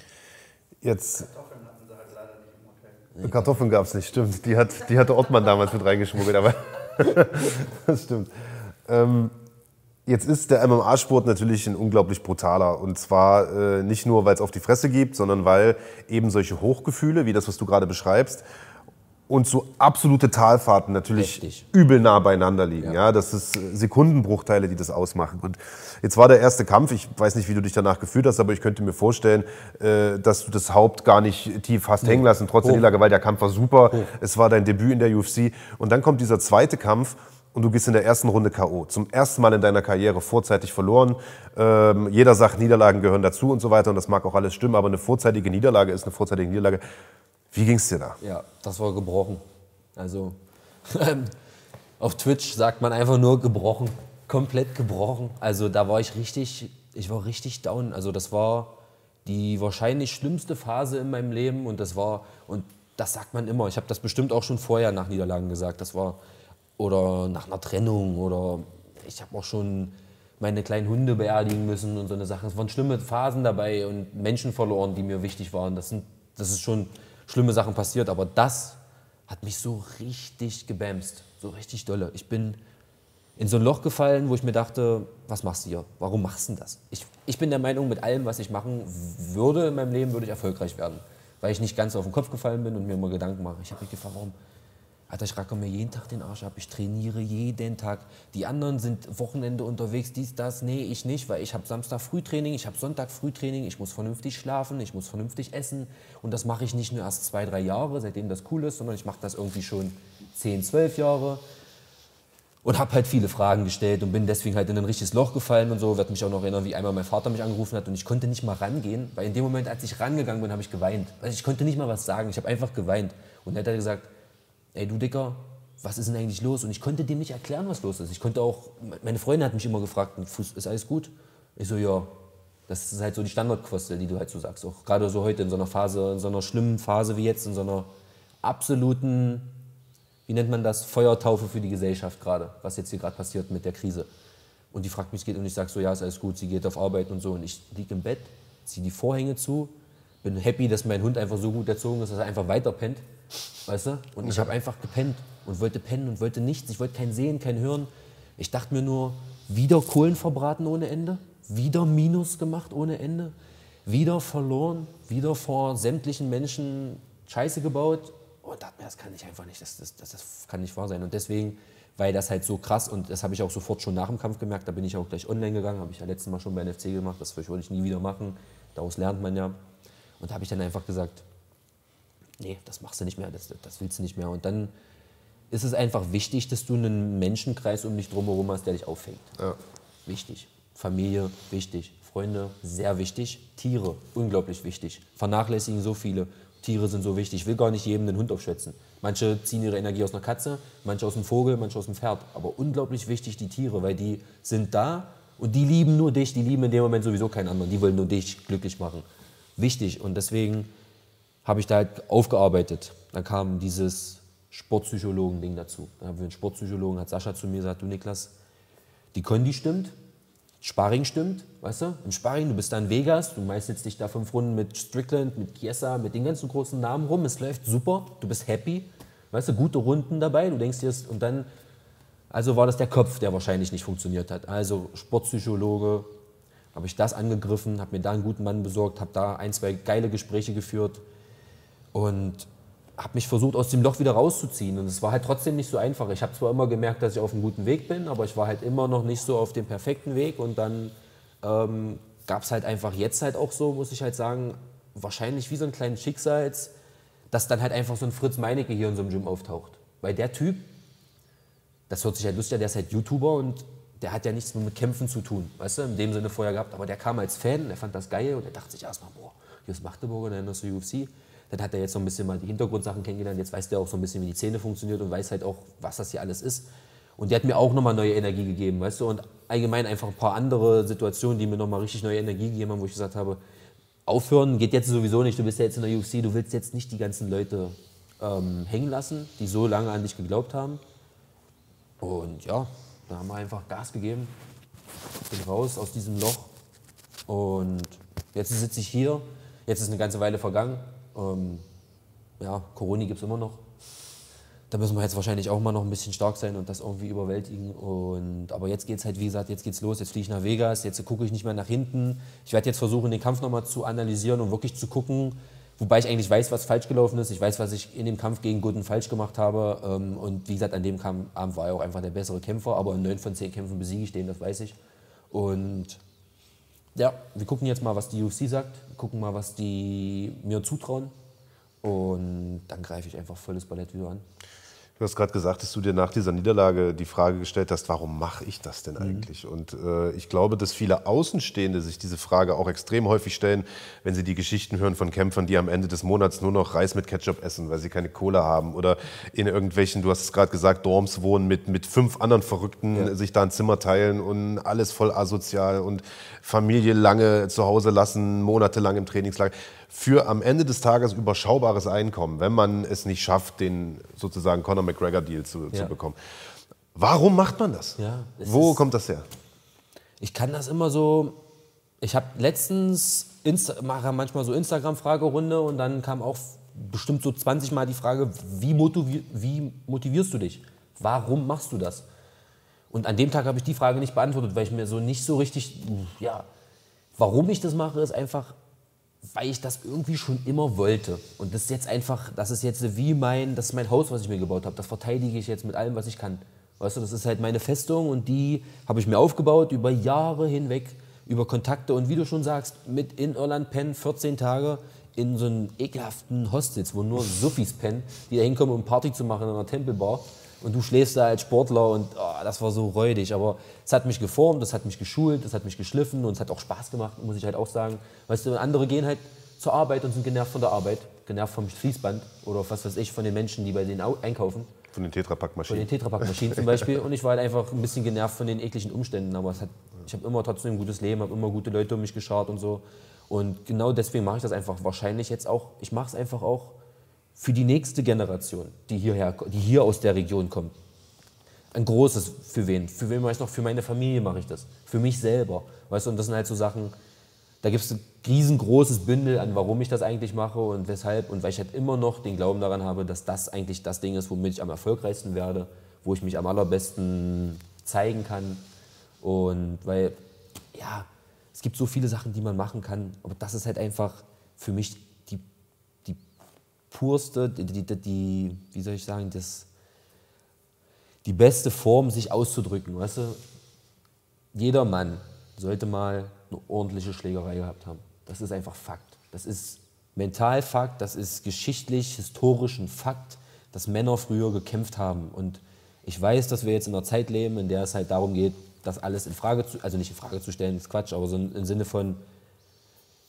Jetzt Kartoffeln hatten sie halt leider nicht im Hotel. Kartoffeln gab es nicht, stimmt. Die, hat, die hatte Ottmann damals mit reingeschmuggelt, aber das stimmt. Ähm, Jetzt ist der MMA-Sport natürlich ein unglaublich brutaler. Und zwar äh, nicht nur, weil es auf die Fresse gibt, sondern weil eben solche Hochgefühle, wie das, was du gerade beschreibst, und so absolute Talfahrten natürlich Richtig. übel nah beieinander liegen. Ja. ja. das ist äh, Sekundenbruchteile, die das ausmachen. Und jetzt war der erste Kampf. Ich weiß nicht, wie du dich danach gefühlt hast, aber ich könnte mir vorstellen, äh, dass du das Haupt gar nicht tief hast nee. hängen lassen, trotz oh. der Niederlage, weil der Kampf war super. Oh. Es war dein Debüt in der UFC. Und dann kommt dieser zweite Kampf und du gehst in der ersten Runde K.O. Zum ersten Mal in deiner Karriere vorzeitig verloren. Ähm, jeder sagt, Niederlagen gehören dazu und so weiter und das mag auch alles stimmen, aber eine vorzeitige Niederlage ist eine vorzeitige Niederlage. Wie ging es dir da? Ja, das war gebrochen. Also auf Twitch sagt man einfach nur gebrochen, komplett gebrochen. Also da war ich richtig, ich war richtig down. Also das war die wahrscheinlich schlimmste Phase in meinem Leben und das war und das sagt man immer. Ich habe das bestimmt auch schon vorher nach Niederlagen gesagt. Das war oder nach einer Trennung oder ich habe auch schon meine kleinen Hunde beerdigen müssen und so eine Sache. Es waren schlimme Phasen dabei und Menschen verloren, die mir wichtig waren. Das, sind, das ist schon schlimme Sachen passiert, aber das hat mich so richtig gebämst, so richtig dolle. Ich bin in so ein Loch gefallen, wo ich mir dachte, was machst du hier? Warum machst du das? Ich, ich bin der Meinung, mit allem, was ich machen würde in meinem Leben, würde ich erfolgreich werden. Weil ich nicht ganz auf den Kopf gefallen bin und mir immer Gedanken mache. Ich habe mich gefragt, warum, Alter, ich racke mir jeden Tag den Arsch ab, ich trainiere jeden Tag. Die anderen sind Wochenende unterwegs, dies, das, nee, ich nicht, weil ich habe Samstag Frühtraining, ich habe Sonntag Frühtraining, ich muss vernünftig schlafen, ich muss vernünftig essen. Und das mache ich nicht nur erst zwei, drei Jahre, seitdem das cool ist, sondern ich mache das irgendwie schon zehn, zwölf Jahre. Und habe halt viele Fragen gestellt und bin deswegen halt in ein richtiges Loch gefallen und so. Werd mich auch noch erinnern, wie einmal mein Vater mich angerufen hat und ich konnte nicht mal rangehen, weil in dem Moment, als ich rangegangen bin, habe ich geweint. Also ich konnte nicht mal was sagen, ich habe einfach geweint. Und dann hat er gesagt, ey du Dicker, was ist denn eigentlich los? Und ich konnte dem nicht erklären, was los ist. Ich konnte auch, meine Freundin hat mich immer gefragt, ist alles gut? Ich so, ja. Das ist halt so die Standardquostel, die du halt so sagst. Auch gerade so heute in so einer Phase, in so einer schlimmen Phase wie jetzt, in so einer absoluten, wie nennt man das, Feuertaufe für die Gesellschaft gerade, was jetzt hier gerade passiert mit der Krise. Und die fragt mich, geht und ich sage so, ja, ist alles gut, sie geht auf Arbeit und so. Und ich liege im Bett, ziehe die Vorhänge zu, bin happy, dass mein Hund einfach so gut erzogen ist, dass er einfach weiter pennt. Weißt du? Und ich habe einfach gepennt und wollte pennen und wollte nichts. Ich wollte kein Sehen, kein Hören. Ich dachte mir nur, wieder Kohlen verbraten ohne Ende, wieder Minus gemacht ohne Ende, wieder verloren, wieder vor sämtlichen Menschen Scheiße gebaut. Und dachte mir, das kann ich einfach nicht, das, das, das, das kann nicht wahr sein. Und deswegen, weil das halt so krass und das habe ich auch sofort schon nach dem Kampf gemerkt, da bin ich auch gleich online gegangen, habe ich ja letztes Mal schon bei NFC gemacht, das würde ich nie wieder machen. Daraus lernt man ja. Und da habe ich dann einfach gesagt, nee, das machst du nicht mehr, das, das willst du nicht mehr. Und dann ist es einfach wichtig, dass du einen Menschenkreis um dich drumherum hast, der dich auffängt. Ja. Wichtig. Familie, wichtig. Freunde, sehr wichtig. Tiere, unglaublich wichtig. Vernachlässigen so viele. Tiere sind so wichtig. Ich will gar nicht jedem den Hund aufschwätzen. Manche ziehen ihre Energie aus einer Katze, manche aus dem Vogel, manche aus dem Pferd. Aber unglaublich wichtig die Tiere, weil die sind da und die lieben nur dich. Die lieben in dem Moment sowieso keinen anderen. Die wollen nur dich glücklich machen. Wichtig. Und deswegen habe ich da halt aufgearbeitet. Dann kam dieses Sportpsychologen-Ding dazu. Dann haben wir einen Sportpsychologen, hat Sascha zu mir gesagt, du Niklas, die Kondi stimmt, Sparring stimmt, weißt du? Im Sparring, du bist da in Vegas, du meißelst dich da fünf Runden mit Strickland, mit Chiesa, mit den ganzen großen Namen rum, es läuft super, du bist happy, weißt du, gute Runden dabei, du denkst dir, und dann, also war das der Kopf, der wahrscheinlich nicht funktioniert hat. Also Sportpsychologe, habe ich das angegriffen, habe mir da einen guten Mann besorgt, habe da ein, zwei geile Gespräche geführt, und habe mich versucht, aus dem Loch wieder rauszuziehen. Und es war halt trotzdem nicht so einfach. Ich habe zwar immer gemerkt, dass ich auf einem guten Weg bin, aber ich war halt immer noch nicht so auf dem perfekten Weg. Und dann ähm, gab es halt einfach jetzt halt auch so, muss ich halt sagen, wahrscheinlich wie so ein kleines Schicksals, dass dann halt einfach so ein Fritz Meinecke hier in so einem Gym auftaucht. Weil der Typ, das hört sich halt lustig an, der ist halt YouTuber und der hat ja nichts mehr mit Kämpfen zu tun, weißt du, in dem Sinne vorher gehabt. Aber der kam als Fan, der fand das geil und der dachte sich erstmal, boah, hier ist Magdeburger, dann ist der UFC. Dann hat er jetzt so ein bisschen mal die Hintergrundsachen kennengelernt. Jetzt weiß der auch so ein bisschen, wie die Szene funktioniert und weiß halt auch, was das hier alles ist. Und der hat mir auch nochmal neue Energie gegeben, weißt du? Und allgemein einfach ein paar andere Situationen, die mir nochmal richtig neue Energie gegeben haben, wo ich gesagt habe, aufhören geht jetzt sowieso nicht. Du bist ja jetzt in der UFC, du willst jetzt nicht die ganzen Leute ähm, hängen lassen, die so lange an dich geglaubt haben. Und ja, da haben wir einfach Gas gegeben. Bin raus aus diesem Loch. Und jetzt sitze ich hier. Jetzt ist eine ganze Weile vergangen. Ähm, ja, Corona gibt es immer noch. Da müssen wir jetzt wahrscheinlich auch mal noch ein bisschen stark sein und das irgendwie überwältigen. Und, aber jetzt geht es halt, wie gesagt, jetzt geht's los. Jetzt fliege ich nach Vegas, jetzt gucke ich nicht mehr nach hinten. Ich werde jetzt versuchen, den Kampf nochmal zu analysieren und wirklich zu gucken, wobei ich eigentlich weiß, was falsch gelaufen ist. Ich weiß, was ich in dem Kampf gegen Gooden falsch gemacht habe. Ähm, und wie gesagt, an dem Abend war er auch einfach der bessere Kämpfer. Aber in neun von zehn Kämpfen besiege ich den, das weiß ich. Und ja, wir gucken jetzt mal, was die UFC sagt, gucken mal, was die mir zutrauen und dann greife ich einfach volles Ballett wieder an. Du hast gerade gesagt, dass du dir nach dieser Niederlage die Frage gestellt hast, warum mache ich das denn mhm. eigentlich? Mhm. Und äh, ich glaube, dass viele Außenstehende sich diese Frage auch extrem häufig stellen, wenn sie die Geschichten hören von Kämpfern, die am Ende des Monats nur noch Reis mit Ketchup essen, weil sie keine Kohle haben oder in irgendwelchen, du hast es gerade gesagt, Dorms wohnen mit, mit fünf anderen Verrückten, ja. sich da ein Zimmer teilen und alles voll asozial und Familie lange zu Hause lassen, monatelang im Trainingslager für am Ende des Tages überschaubares Einkommen, wenn man es nicht schafft, den sozusagen Conor McGregor-Deal zu, ja. zu, bekommen. Warum macht man das? Ja, Wo kommt das her? Ich kann das immer so. Ich habe letztens Insta mache manchmal so Instagram-Fragerunde und dann kam auch bestimmt so 20 Mal die Frage, wie, motivier wie motivierst du dich? Warum machst du das? Und an dem Tag habe ich die Frage nicht beantwortet, weil ich mir so nicht so richtig, ja, warum ich das mache, ist einfach, weil ich das irgendwie schon immer wollte. Und das ist jetzt einfach, das ist jetzt wie mein, das ist mein Haus, was ich mir gebaut habe. Das verteidige ich jetzt mit allem, was ich kann. Weißt du, das ist halt meine Festung und die habe ich mir aufgebaut über Jahre hinweg, über Kontakte und wie du schon sagst, mit in Irland pennen 14 Tage in so einem ekelhaften Hostels, wo nur Suffis pennen, die da hinkommen, um Party zu machen in einer Tempelbar. Und du schläfst da als Sportler und oh, das war so räudig. Aber es hat mich geformt, es hat mich geschult, es hat mich geschliffen und es hat auch Spaß gemacht, muss ich halt auch sagen. Weißt du, andere gehen halt zur Arbeit und sind genervt von der Arbeit, genervt vom Fließband oder was weiß ich, von den Menschen, die bei denen einkaufen. Von den Tetrapack-Maschinen. Von den Tetrapack-Maschinen zum Beispiel. Und ich war halt einfach ein bisschen genervt von den ekligen Umständen. Aber hat, ich habe immer trotzdem ein gutes Leben, habe immer gute Leute um mich geschart und so. Und genau deswegen mache ich das einfach wahrscheinlich jetzt auch. Ich mache es einfach auch für die nächste Generation, die, hierher, die hier aus der Region kommt. Ein großes, für wen? Für wen mache ich noch? Für meine Familie mache ich das. Für mich selber. Weißt du, und das sind halt so Sachen, da gibt es ein riesengroßes Bündel an, warum ich das eigentlich mache und weshalb. Und weil ich halt immer noch den Glauben daran habe, dass das eigentlich das Ding ist, womit ich am erfolgreichsten werde, wo ich mich am allerbesten zeigen kann. Und weil, ja, es gibt so viele Sachen, die man machen kann, aber das ist halt einfach für mich purste, die, die, die, wie soll ich sagen, das, die beste Form, sich auszudrücken. Weißt du? Jeder Mann sollte mal eine ordentliche Schlägerei gehabt haben. Das ist einfach Fakt. Das ist mental Fakt, das ist geschichtlich, historisch ein Fakt, dass Männer früher gekämpft haben. Und ich weiß, dass wir jetzt in einer Zeit leben, in der es halt darum geht, das alles in Frage zu, also nicht in Frage zu stellen, ist Quatsch, aber so im Sinne von,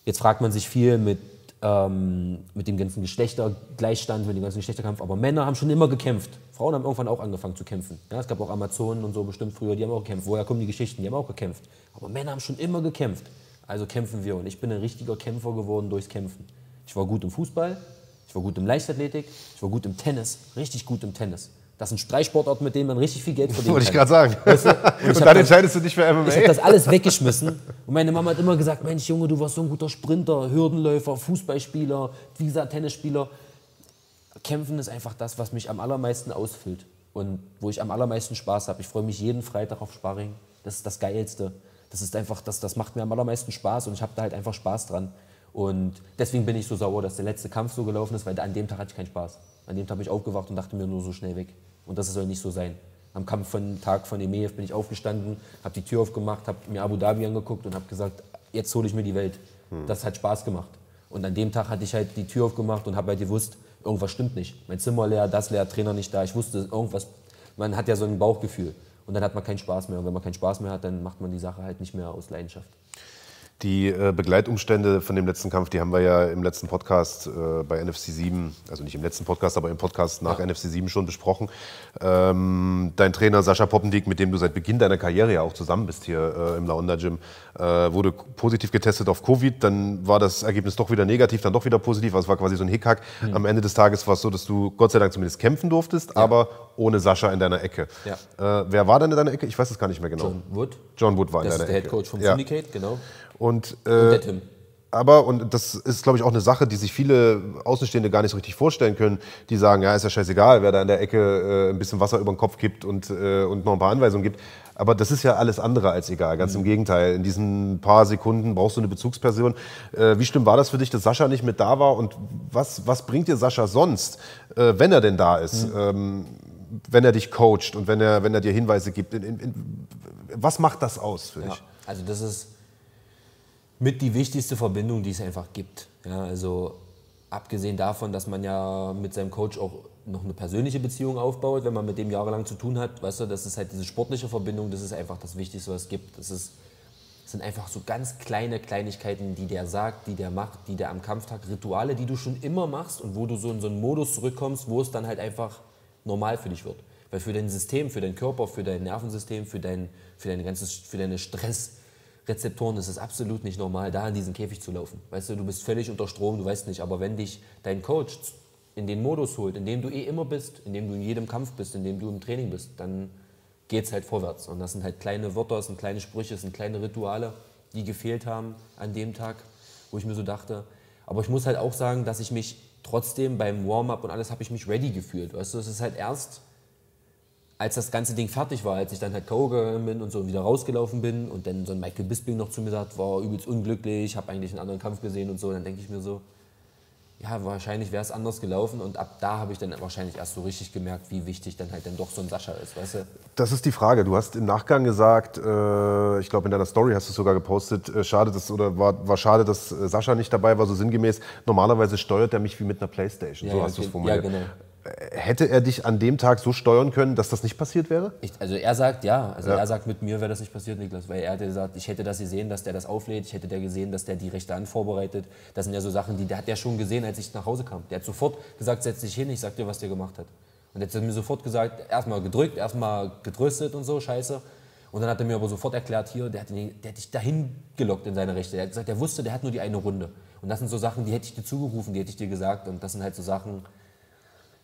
jetzt fragt man sich viel mit, ähm, mit dem ganzen Geschlechtergleichstand, mit dem ganzen Geschlechterkampf, aber Männer haben schon immer gekämpft. Frauen haben irgendwann auch angefangen zu kämpfen. Ja, es gab auch Amazonen und so bestimmt früher, die haben auch gekämpft. Woher kommen die Geschichten? Die haben auch gekämpft. Aber Männer haben schon immer gekämpft. Also kämpfen wir und ich bin ein richtiger Kämpfer geworden durchs Kämpfen. Ich war gut im Fußball, ich war gut im Leichtathletik, ich war gut im Tennis, richtig gut im Tennis. Das sind Streitsportarten, mit denen man richtig viel Geld verdient. Wollte ich gerade sagen. Weißt du? Und, und dann entscheidest du dich für MMA. Ich habe das alles weggeschmissen. Und meine Mama hat immer gesagt: Mensch, Junge, du warst so ein guter Sprinter, Hürdenläufer, Fußballspieler, wie gesagt, Tennisspieler. Kämpfen ist einfach das, was mich am allermeisten ausfüllt und wo ich am allermeisten Spaß habe. Ich freue mich jeden Freitag auf Sparring. Das ist das Geilste. Das ist einfach, das, das macht mir am allermeisten Spaß und ich habe da halt einfach Spaß dran. Und deswegen bin ich so sauer, dass der letzte Kampf so gelaufen ist, weil an dem Tag hatte ich keinen Spaß. An dem Tag bin ich aufgewacht und dachte mir nur so schnell weg. Und das soll nicht so sein. Am Kampf von Tag von Emeev bin ich aufgestanden, habe die Tür aufgemacht, habe mir Abu Dhabi angeguckt und habe gesagt, jetzt hole ich mir die Welt. Hm. Das hat Spaß gemacht. Und an dem Tag hatte ich halt die Tür aufgemacht und habe halt gewusst, irgendwas stimmt nicht. Mein Zimmer leer, das leer, Trainer nicht da. Ich wusste, irgendwas, man hat ja so ein Bauchgefühl. Und dann hat man keinen Spaß mehr. Und wenn man keinen Spaß mehr hat, dann macht man die Sache halt nicht mehr aus Leidenschaft. Die äh, Begleitumstände von dem letzten Kampf, die haben wir ja im letzten Podcast äh, bei NFC 7, also nicht im letzten Podcast, aber im Podcast nach ja. NFC 7 schon besprochen. Ähm, dein Trainer Sascha Poppendiek, mit dem du seit Beginn deiner Karriere ja auch zusammen bist hier äh, im Launda Gym, wurde positiv getestet auf Covid. Dann war das Ergebnis doch wieder negativ, dann doch wieder positiv. Also es war quasi so ein Hickhack. Mhm. Am Ende des Tages war es so, dass du Gott sei Dank zumindest kämpfen durftest, ja. aber ohne Sascha in deiner Ecke. Ja. Wer war denn in deiner Ecke? Ich weiß es gar nicht mehr genau. John Wood. John Wood war das in deiner Ecke. Das ist der Head Coach vom Syndicate, genau. Und, äh, und der Tim. Aber, und das ist, glaube ich, auch eine Sache, die sich viele Außenstehende gar nicht so richtig vorstellen können, die sagen, ja, ist ja scheißegal, wer da in der Ecke äh, ein bisschen Wasser über den Kopf kippt und, äh, und noch ein paar Anweisungen gibt. Aber das ist ja alles andere als egal, ganz mhm. im Gegenteil. In diesen paar Sekunden brauchst du eine Bezugsperson. Äh, wie schlimm war das für dich, dass Sascha nicht mit da war? Und was, was bringt dir Sascha sonst, äh, wenn er denn da ist? Mhm. Ähm, wenn er dich coacht und wenn er, wenn er dir Hinweise gibt. In, in, in, was macht das aus für ja. dich? Also das ist mit die wichtigste Verbindung, die es einfach gibt. Ja, also abgesehen davon, dass man ja mit seinem Coach auch noch eine persönliche Beziehung aufbaut, wenn man mit dem jahrelang zu tun hat, weißt du, das ist halt diese sportliche Verbindung, das ist einfach das Wichtigste, was es gibt. Das, ist, das sind einfach so ganz kleine Kleinigkeiten, die der sagt, die der macht, die der am Kampftag, Rituale, die du schon immer machst und wo du so in so einen Modus zurückkommst, wo es dann halt einfach normal für dich wird. Weil für dein System, für deinen Körper, für dein Nervensystem, für, dein, für, dein ganzes, für deine Stress, Rezeptoren ist es absolut nicht normal, da in diesen Käfig zu laufen. Weißt du, du bist völlig unter Strom, du weißt nicht. Aber wenn dich dein Coach in den Modus holt, in dem du eh immer bist, in dem du in jedem Kampf bist, in dem du im Training bist, dann geht es halt vorwärts. Und das sind halt kleine Wörter, das sind kleine Sprüche, das sind kleine Rituale, die gefehlt haben an dem Tag, wo ich mir so dachte. Aber ich muss halt auch sagen, dass ich mich trotzdem beim Warm-up und alles habe ich mich ready gefühlt. Weißt du, es ist halt erst als das ganze Ding fertig war, als ich dann halt K.O. gegangen bin und so wieder rausgelaufen bin und dann so ein Michael Bisping noch zu mir sagt, war übelst unglücklich, habe eigentlich einen anderen Kampf gesehen und so, dann denke ich mir so, ja, wahrscheinlich wäre es anders gelaufen und ab da habe ich dann wahrscheinlich erst so richtig gemerkt, wie wichtig dann halt dann doch so ein Sascha ist, weißt du? Das ist die Frage. Du hast im Nachgang gesagt, äh, ich glaube in deiner Story hast du es sogar gepostet, äh, schade, dass, oder war, war schade, dass äh, Sascha nicht dabei war, so sinngemäß. Normalerweise steuert er mich wie mit einer Playstation, Ja, so ja, hast du es okay. formuliert. Ja, genau. Hätte er dich an dem Tag so steuern können, dass das nicht passiert wäre? Ich, also er sagt ja, also Ja. er sagt, mit mir wäre das nicht passiert, Niklas, weil er hätte gesagt, ich hätte das gesehen, dass der das auflädt, ich hätte der gesehen, dass der die rechte Hand vorbereitet. Das sind ja so Sachen, die der hat der schon gesehen, als ich nach Hause kam. Der hat sofort gesagt, setz dich hin, ich sag dir, was der gemacht hat. Und jetzt hat er mir sofort gesagt, erstmal gedrückt, erstmal getröstet und so, scheiße. Und dann hat er mir aber sofort erklärt, hier, der hat, den, der hat dich dahin gelockt in seine Rechte. Der hat gesagt, der wusste, der hat nur die eine Runde. Und das sind so Sachen, die hätte ich dir zugerufen, die hätte ich dir gesagt. Und das sind halt so Sachen,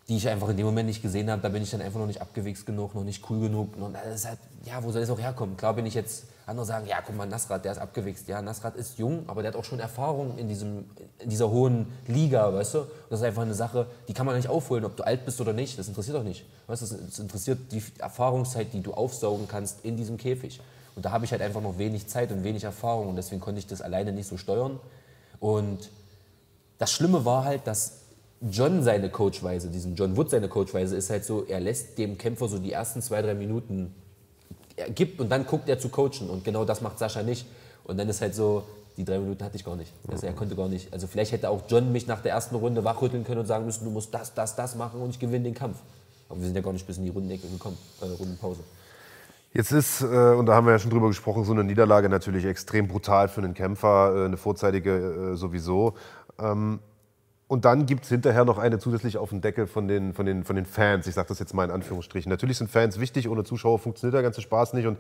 die ich einfach in dem Moment nicht gesehen habe. Da bin ich dann einfach noch nicht abgewichst genug, noch nicht cool genug. Und das ist halt, ja, wo soll das auch herkommen? Klar bin ich jetzt, andere sagen, ja, guck mal, Nasrat, der ist abgewichst. Ja, Nasrat ist jung, aber der hat auch schon Erfahrung in, diesem, in dieser hohen Liga, weißt du? Und das ist einfach eine Sache, die kann man nicht aufholen, ob du alt bist oder nicht. Das interessiert doch nicht. Weißt du, es interessiert die Erfahrungszeit, die du aufsaugen kannst in diesem Käfig. Und da habe ich halt einfach noch wenig Zeit und wenig Erfahrung und deswegen konnte ich das alleine nicht so steuern. Und das Schlimme war halt, dass John seine Coachweise, diesen John Wood seine Coachweise ist halt so, er lässt dem Kämpfer so die ersten zwei, drei Minuten, er gibt und dann guckt er zu coachen und genau das macht Sascha nicht. Und dann ist halt so, die drei Minuten hatte ich gar nicht. Also er konnte gar nicht. Also vielleicht hätte auch John mich nach der ersten Runde wachrütteln können und sagen müssen, du musst das, das, das machen und ich gewinne den Kampf. Aber wir sind ja gar nicht bis in die Rundenecke gekommen, äh, Rundenpause. Jetzt ist, äh, und da haben wir ja schon drüber gesprochen, so eine Niederlage natürlich extrem brutal für einen Kämpfer, äh, eine vorzeitige äh, sowieso. Und dann gibt es hinterher noch eine zusätzlich auf den Deckel von den, von den, von den Fans. Ich sage das jetzt mal in Anführungsstrichen. Natürlich sind Fans wichtig, ohne Zuschauer funktioniert der ganze Spaß nicht. Und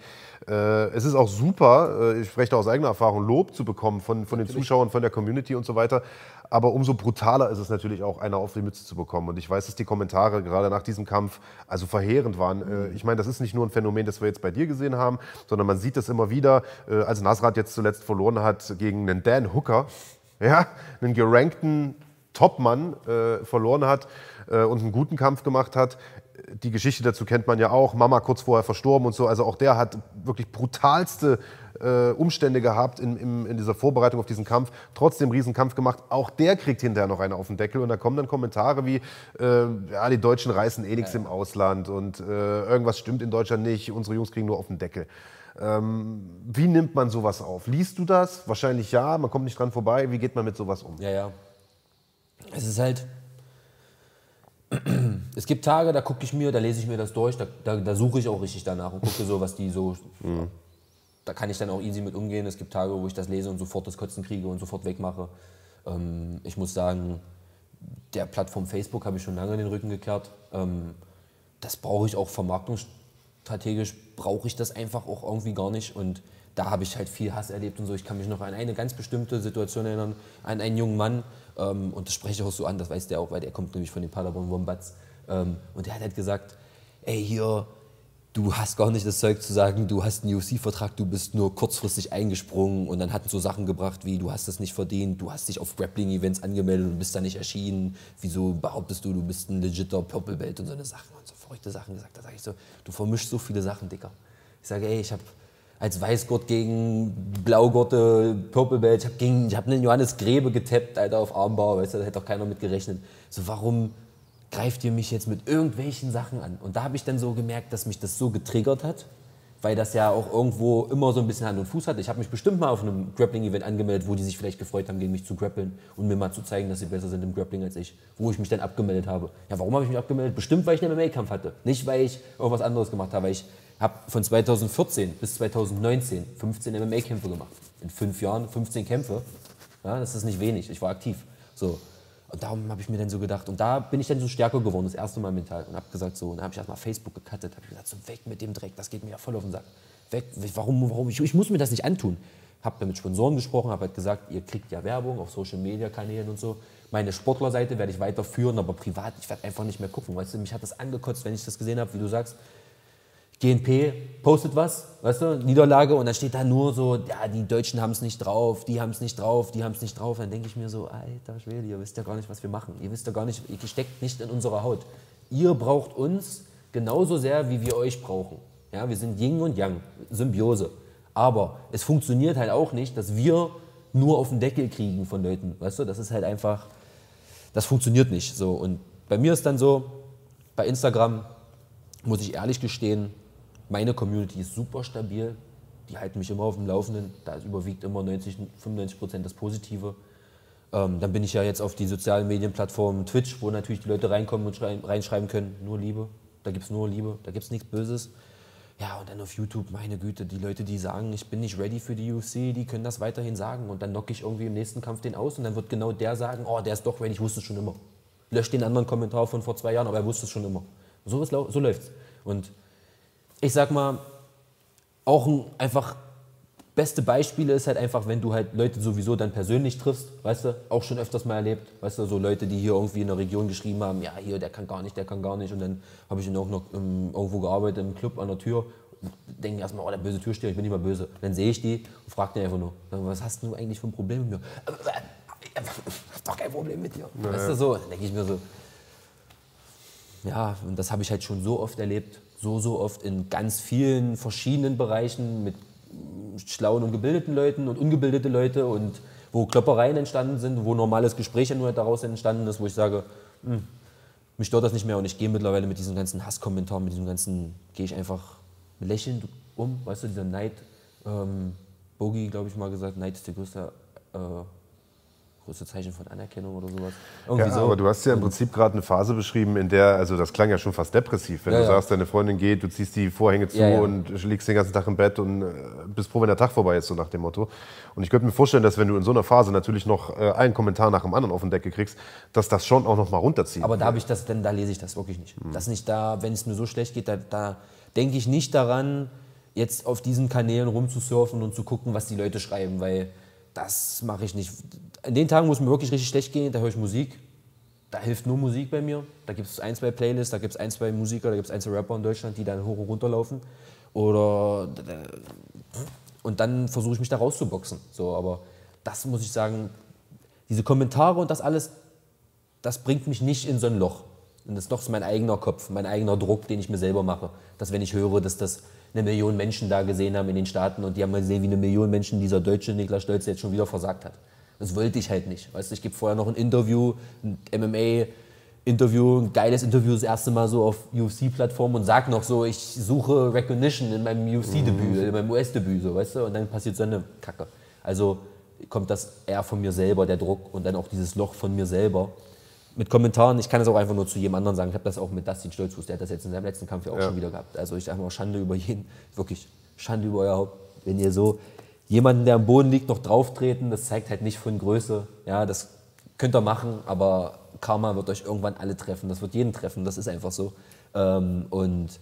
äh, es ist auch super, äh, ich spreche da aus eigener Erfahrung, Lob zu bekommen von, von den Zuschauern, von der Community und so weiter. Aber umso brutaler ist es natürlich auch, einer auf die Mütze zu bekommen. Und ich weiß, dass die Kommentare gerade nach diesem Kampf also verheerend waren. Äh, ich meine, das ist nicht nur ein Phänomen, das wir jetzt bei dir gesehen haben, sondern man sieht das immer wieder, äh, als Nasrat jetzt zuletzt verloren hat gegen einen Dan Hooker, ja, einen gerankten Topmann äh, verloren hat äh, und einen guten Kampf gemacht hat. Die Geschichte dazu kennt man ja auch. Mama kurz vorher verstorben und so. Also auch der hat wirklich brutalste äh, Umstände gehabt in, im, in dieser Vorbereitung auf diesen Kampf. Trotzdem Riesenkampf gemacht. Auch der kriegt hinterher noch eine auf den Deckel. Und da kommen dann Kommentare wie, äh, ja, die Deutschen reißen eh nichts im Ausland und äh, irgendwas stimmt in Deutschland nicht. Unsere Jungs kriegen nur auf den Deckel. Ähm, wie nimmt man sowas auf? Liest du das? Wahrscheinlich ja, man kommt nicht dran vorbei. Wie geht man mit sowas um? Ja, ja. Es ist halt. Es gibt Tage, da gucke ich mir, da lese ich mir das durch, da, da, da suche ich auch richtig danach und gucke so, was die so. Da kann ich dann auch easy mit umgehen. Es gibt Tage, wo ich das lese und sofort das Kotzen kriege und sofort wegmache. Ähm, ich muss sagen, der Plattform Facebook habe ich schon lange den Rücken gekehrt. Ähm, das brauche ich auch vermarktungsstrategisch, brauche ich das einfach auch irgendwie gar nicht. Und da habe ich halt viel Hass erlebt und so. Ich kann mich noch an eine ganz bestimmte Situation erinnern, an einen jungen Mann. Ähm, und das spreche ich auch so an, das weiß der auch, weil der kommt nämlich von den Paderborn Wombats. Ähm, und der hat halt gesagt, ey hier, du hast gar nicht das Zeug zu sagen, du hast einen UFC-Vertrag, du bist nur kurzfristig eingesprungen und dann hatten so Sachen gebracht wie, du hast das nicht verdient, du hast dich auf Grappling-Events angemeldet und bist da nicht erschienen, wieso behauptest du, du bist ein legitter Purple Belt und so eine Sachen und so verrückte Sachen gesagt. Da sage ich so, du vermischst so viele Sachen, Dicker. Ich sage, ey, ich habe als Weißgurt gegen Blaugurte, Purple Belt, ich habe gegen, einen Johannes Grebe getappt, Alter, auf Armbar, weißt du, da hätte auch keiner mit gerechnet. So, warum greift ihr mich jetzt mit irgendwelchen Sachen an? Und da habe ich dann so gemerkt, dass mich das so getriggert hat, weil das ja auch irgendwo immer so ein bisschen Hand und Fuß hat. Ich habe mich bestimmt mal auf einem Grappling-Event angemeldet, wo die sich vielleicht gefreut haben, gegen mich zu grappeln und mir mal zu zeigen, dass sie besser sind im Grappling als ich, wo ich mich dann abgemeldet habe. Ja, warum habe ich mich abgemeldet? Bestimmt, weil ich einen MMA-Kampf hatte. Nicht, weil ich irgendwas anderes gemacht habe, weil ich habe von 2014 bis 2019 15 MMA-Kämpfe gemacht. In fünf Jahren 15 Kämpfe. Ja, das ist nicht wenig. Ich war aktiv. So. Und darum habe ich mir dann so gedacht, und da bin ich dann so stärker geworden, das erste Mal mental. Und habe gesagt, so, und dann habe ich erstmal Facebook gecuttet, habe gesagt, so weg mit dem Dreck, das geht mir ja voll auf den Sack. Weg, warum, warum, ich, ich muss mir das nicht antun. Habe dann mit Sponsoren gesprochen, habe halt gesagt, ihr kriegt ja Werbung auf Social Media Kanälen und so. Meine Sportlerseite werde ich weiterführen, aber privat, ich werde einfach nicht mehr gucken. Weißt du, mich hat das angekotzt, wenn ich das gesehen habe, wie du sagst, GNP postet was, weißt du, Niederlage und dann steht da nur so, ja, die Deutschen haben es nicht drauf, die haben es nicht drauf, die haben es nicht drauf. Dann denke ich mir so, alter Schwede, ihr wisst ja gar nicht, was wir machen. Ihr wisst ja gar nicht, ihr steckt nicht in unserer Haut. Ihr braucht uns, Genauso sehr, wie wir euch brauchen. Ja, wir sind Yin und Yang, Symbiose. Aber es funktioniert halt auch nicht, dass wir nur auf den Deckel kriegen von Leuten. Weißt du, das ist halt einfach, das funktioniert nicht. So. Und bei mir ist dann so, bei Instagram muss ich ehrlich gestehen, meine Community ist super stabil. Die halten mich immer auf dem Laufenden. Da überwiegt immer 90, 95 Prozent das Positive. Ähm, dann bin ich ja jetzt auf die sozialen Medienplattformen Twitch, wo natürlich die Leute reinkommen und reinschreiben können, nur Liebe. Da gibt es nur Liebe, da gibt es nichts Böses. Ja, und dann auf YouTube, meine Güte, die Leute, die sagen, ich bin nicht ready für die UFC, die können das weiterhin sagen. Und dann knocke ich irgendwie im nächsten Kampf den aus und dann wird genau der sagen, oh, der ist doch ready, ich wusste es schon immer. Löscht den anderen Kommentar von vor zwei Jahren, aber er wusste es schon immer. So, so läuft es. Und ich sag mal, auch ein einfach beste Beispiele ist halt einfach, wenn du halt Leute sowieso dann persönlich triffst, weißt du, auch schon öfters mal erlebt, weißt du, so Leute, die hier irgendwie in der Region geschrieben haben, ja, hier, der kann gar nicht, der kann gar nicht. Und dann habe ich ihn auch noch um, irgendwo gearbeitet im Club an der Tür. Denken erstmal, oh, der böse Türsteher, ich bin nicht mal böse. Dann sehe ich die und frage den einfach nur, was hast du eigentlich für ein Problem mit mir? Ich hab doch kein Problem mit dir. Naja. Weißt du, so, dann denke ich mir so, ja, und das habe ich halt schon so oft erlebt, so, so oft in ganz vielen verschiedenen Bereichen mit schlauen und gebildeten Leuten und ungebildete Leute und wo Kloppereien entstanden sind, wo normales Gespräch nur daraus entstanden ist, wo ich sage, hm, mich stört das nicht mehr und ich gehe mittlerweile mit diesen ganzen Hasskommentaren, mit diesem ganzen, gehe ich einfach lächelnd um, weißt du, dieser Neid, ähm, Bogi, glaube ich mal gesagt, Neid ist der größte äh, größte Zeichen von Anerkennung oder sowas. Irgendwie ja, so. aber du hast ja im Prinzip gerade eine Phase beschrieben, in der, also das klang ja schon fast depressiv, wenn ja, du ja. sagst, deine Freundin geht, du ziehst die Vorhänge zu und liegst den ganzen Tag im Bett und äh, bist froh, wenn der Tag vorbei ist, so nach dem Motto. Und ich könnte mir vorstellen, dass wenn du in so einer Phase natürlich noch äh, einen Kommentar nach dem anderen auf den Deckel kriegst, dass das schon auch noch mal runterzieht. Aber da habe ich das, denn da lese ich das wirklich nicht. Hm. Das nicht da, wenn es mir so schlecht geht, da, da denke ich nicht daran, jetzt auf diesen Kanälen rumzusurfen und zu gucken, was die Leute schreiben, weil das mache ich nicht. An den Tagen, wo es mir wirklich richtig schlecht geht, da höre ich Musik. Da hilft nur Musik bei mir. Da gibt es ein, zwei Playlists, da gibt es ein, zwei Musiker, da gibt es ein, zwei Rapper in Deutschland, die dann hoch und runter laufen. Oder und dann versuche ich mich da rauszuboxen. So, aber das muss ich sagen, diese Kommentare und das alles, das bringt mich nicht in so ein Loch. Und das ist doch mein eigener Kopf, mein eigener Druck, den ich mir selber mache. Dass wenn ich höre, dass das eine Million Menschen da gesehen haben in den Staaten und die haben gesehen, wie eine Million Menschen dieser deutsche Niklas Stolz jetzt schon wieder versagt hat. Das wollte ich halt nicht. Weißt du, ich gebe vorher noch ein Interview, ein MMA-Interview, ein geiles Interview das erste Mal so auf UFC-Plattform und sag noch so, ich suche Recognition in meinem UFC-Debüt, mhm. in meinem US-Debüt, so, weißt du, und dann passiert so eine Kacke. Also kommt das eher von mir selber, der Druck und dann auch dieses Loch von mir selber mit Kommentaren, ich kann es auch einfach nur zu jedem anderen sagen. Ich habe das auch mit Dustin Stolzfuß, der hat das jetzt in seinem letzten Kampf ja auch ja. schon wieder gehabt. Also ich sage mal Schande über jeden, wirklich Schande über euer Haupt, wenn ihr so jemanden, der am Boden liegt, noch drauftreten, das zeigt halt nicht von Größe. Ja, das könnt ihr machen, aber Karma wird euch irgendwann alle treffen. Das wird jeden treffen, das ist einfach so. Ähm, und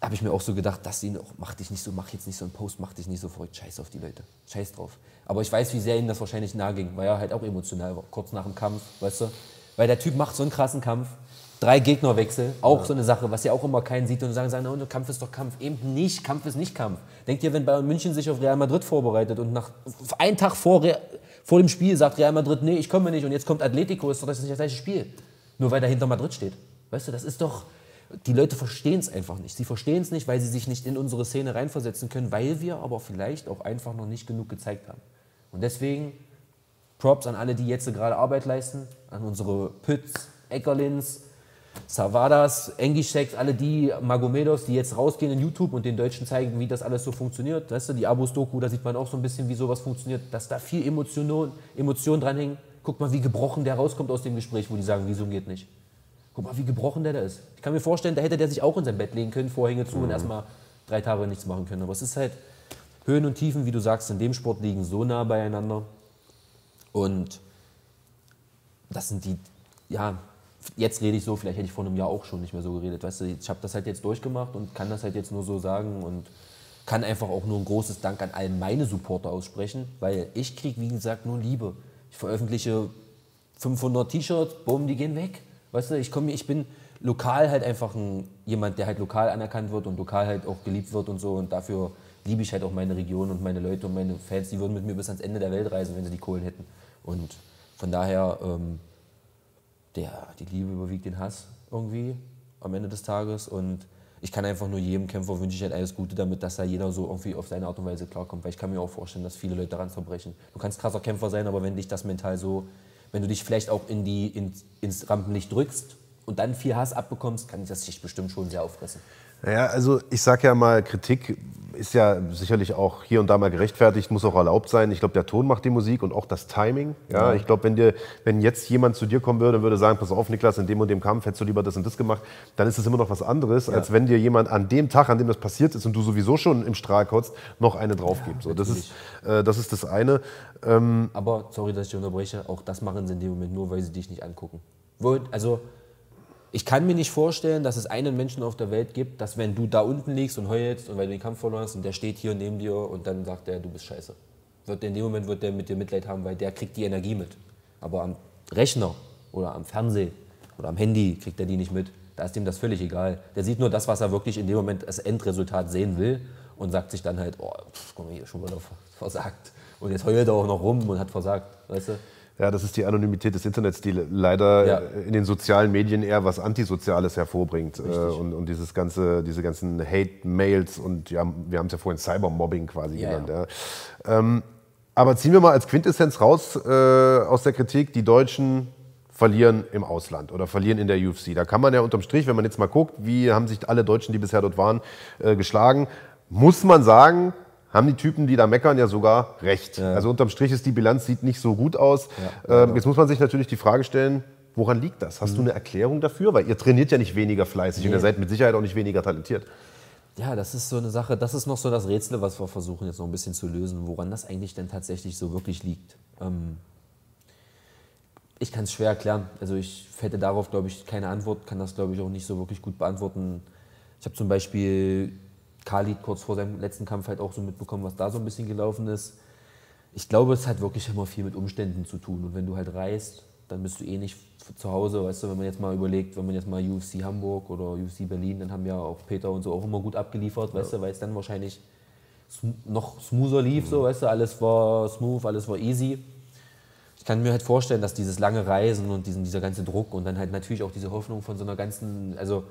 habe ich mir auch so gedacht, auch, mach dich nicht so, mach jetzt nicht so einen Post, mach dich nicht so verrückt, scheiß auf die Leute, scheiß drauf. Aber ich weiß, wie sehr ihm das wahrscheinlich nahe ging, weil er halt auch emotional war, kurz nach dem Kampf, weißt du. Weil der Typ macht so einen krassen Kampf, drei Gegnerwechsel, auch ja. so eine Sache, was ja auch immer keinen sieht und sagen, sagen, no, Kampf ist doch Kampf. Eben nicht, Kampf ist nicht Kampf. Denkt ihr, wenn Bayern München sich auf Real Madrid vorbereitet und nach einen Tag vor, vor dem Spiel sagt Real Madrid, nee, ich komme nicht und jetzt kommt Atletico, ist doch das nicht das gleiche Spiel. Nur weil er hinter Madrid steht. Weißt du, das ist doch, die Leute verstehen es einfach nicht. Sie verstehen es nicht, weil sie sich nicht in unsere Szene reinversetzen können, weil wir aber vielleicht auch einfach noch nicht genug gezeigt haben. Und deswegen Props an alle, die jetzt gerade Arbeit leisten, an unsere Pütz, Eckerlins, Savadas, Engischeks, alle die Magomedos, die jetzt rausgehen in YouTube und den Deutschen zeigen, wie das alles so funktioniert. Weißt du, die Abos-Doku, da sieht man auch so ein bisschen, wie sowas funktioniert, dass da viel Emotion, Emotion dranhängen. Guck mal, wie gebrochen der rauskommt aus dem Gespräch, wo die sagen, wieso geht nicht. Guck mal, wie gebrochen der da ist. Ich kann mir vorstellen, da hätte der sich auch in sein Bett legen können, Vorhänge zu mhm. und erstmal drei Tage nichts machen können. Aber es ist halt Höhen und Tiefen, wie du sagst, in dem Sport liegen so nah beieinander. Und das sind die, ja, jetzt rede ich so, vielleicht hätte ich vor einem Jahr auch schon nicht mehr so geredet. Weißt du, ich habe das halt jetzt durchgemacht und kann das halt jetzt nur so sagen und kann einfach auch nur ein großes Dank an all meine Supporter aussprechen, weil ich kriege, wie gesagt, nur Liebe. Ich veröffentliche 500 T-Shirts, bumm, die gehen weg. Weißt du, ich, komm, ich bin lokal halt einfach ein, jemand, der halt lokal anerkannt wird und lokal halt auch geliebt wird und so. Und dafür liebe ich halt auch meine Region und meine Leute und meine Fans. Die würden mit mir bis ans Ende der Welt reisen, wenn sie die Kohlen hätten. Und von daher, ähm, der, die Liebe überwiegt den Hass irgendwie. am Ende des Tages. Und ich kann einfach nur jedem Kämpfer wünsche ich halt alles Gute damit, dass da jeder so irgendwie auf seine Art und Weise klarkommt. Weil ich kann mir auch vorstellen, dass viele Leute daran zerbrechen. Du kannst krasser Kämpfer sein, aber wenn dich das mental so, wenn du dich vielleicht auch in die, in, ins Rampenlicht drückst und dann viel Hass abbekommst, kann das dich bestimmt schon sehr auffressen. Naja, also ich sage ja mal, Kritik ist ja sicherlich auch hier und da mal gerechtfertigt, muss auch erlaubt sein. Ich glaube, der Ton macht die Musik und auch das Timing. Ja, ja. ich glaube, wenn dir, wenn jetzt jemand zu dir kommen würde und würde sagen, pass auf, Niklas, in dem und dem Kampf hättest du lieber das und das gemacht, dann ist das immer noch was anderes, ja. als wenn dir jemand an dem Tag, an dem das passiert ist und du sowieso schon im Strahl kotzt, noch eine drauf gibt. So, das, ist, äh, das ist das eine. Ähm Aber sorry, dass ich unterbreche. Auch das machen sie in dem Moment nur, weil sie dich nicht angucken. Also ich kann mir nicht vorstellen, dass es einen Menschen auf der Welt gibt, dass wenn du da unten liegst und heulst und weil du den Kampf verloren hast und der steht hier neben dir und dann sagt er, du bist scheiße. Wird in dem Moment wird der mit dir Mitleid haben, weil der kriegt die Energie mit. Aber am Rechner oder am Fernsehen oder am Handy kriegt er die nicht mit. Da ist ihm das völlig egal. Der sieht nur das, was er wirklich in dem Moment als Endresultat sehen will und sagt sich dann halt, oh, pff, mal hier, schon wieder versagt. Und jetzt heult er auch noch rum und hat versagt, weißt du? Ja, das ist die Anonymität des Internets, die leider ja. in den sozialen Medien eher was Antisoziales hervorbringt. Äh, und, und, dieses ganze, diese ganzen Hate-Mails und ja, wir haben es ja vorhin Cybermobbing quasi ja, genannt. Ja. Ähm, aber ziehen wir mal als Quintessenz raus äh, aus der Kritik, die Deutschen verlieren im Ausland oder verlieren in der UFC. Da kann man ja unterm Strich, wenn man jetzt mal guckt, wie haben sich alle Deutschen, die bisher dort waren, äh, geschlagen, muss man sagen, haben die Typen, die da meckern, ja sogar recht. Ja. Also unterm Strich ist die Bilanz sieht nicht so gut aus. Ja, ähm, jetzt muss man sich natürlich die Frage stellen, woran liegt das? Hast mhm. du eine Erklärung dafür? Weil ihr trainiert ja nicht weniger fleißig nee. und ihr seid mit Sicherheit auch nicht weniger talentiert. Ja, das ist so eine Sache, das ist noch so das Rätsel, was wir versuchen jetzt noch ein bisschen zu lösen, woran das eigentlich denn tatsächlich so wirklich liegt. Ähm ich kann es schwer erklären. Also ich hätte darauf, glaube ich, keine Antwort, kann das, glaube ich, auch nicht so wirklich gut beantworten. Ich habe zum Beispiel Khalid kurz vor seinem letzten Kampf halt auch so mitbekommen, was da so ein bisschen gelaufen ist. Ich glaube, es hat wirklich immer viel mit Umständen zu tun. Und wenn du halt reist, dann bist du eh nicht zu Hause. Weißt du, wenn man jetzt mal überlegt, wenn man jetzt mal UFC Hamburg oder UFC Berlin, dann haben ja auch Peter und so auch immer gut abgeliefert, weißt du, weil es dann wahrscheinlich noch smoother lief, so, weißt du, alles war smooth, alles war easy. Ich kann mir halt vorstellen, dass dieses lange Reisen und diesen, dieser ganze Druck und dann halt natürlich auch diese Hoffnung von so einer ganzen, also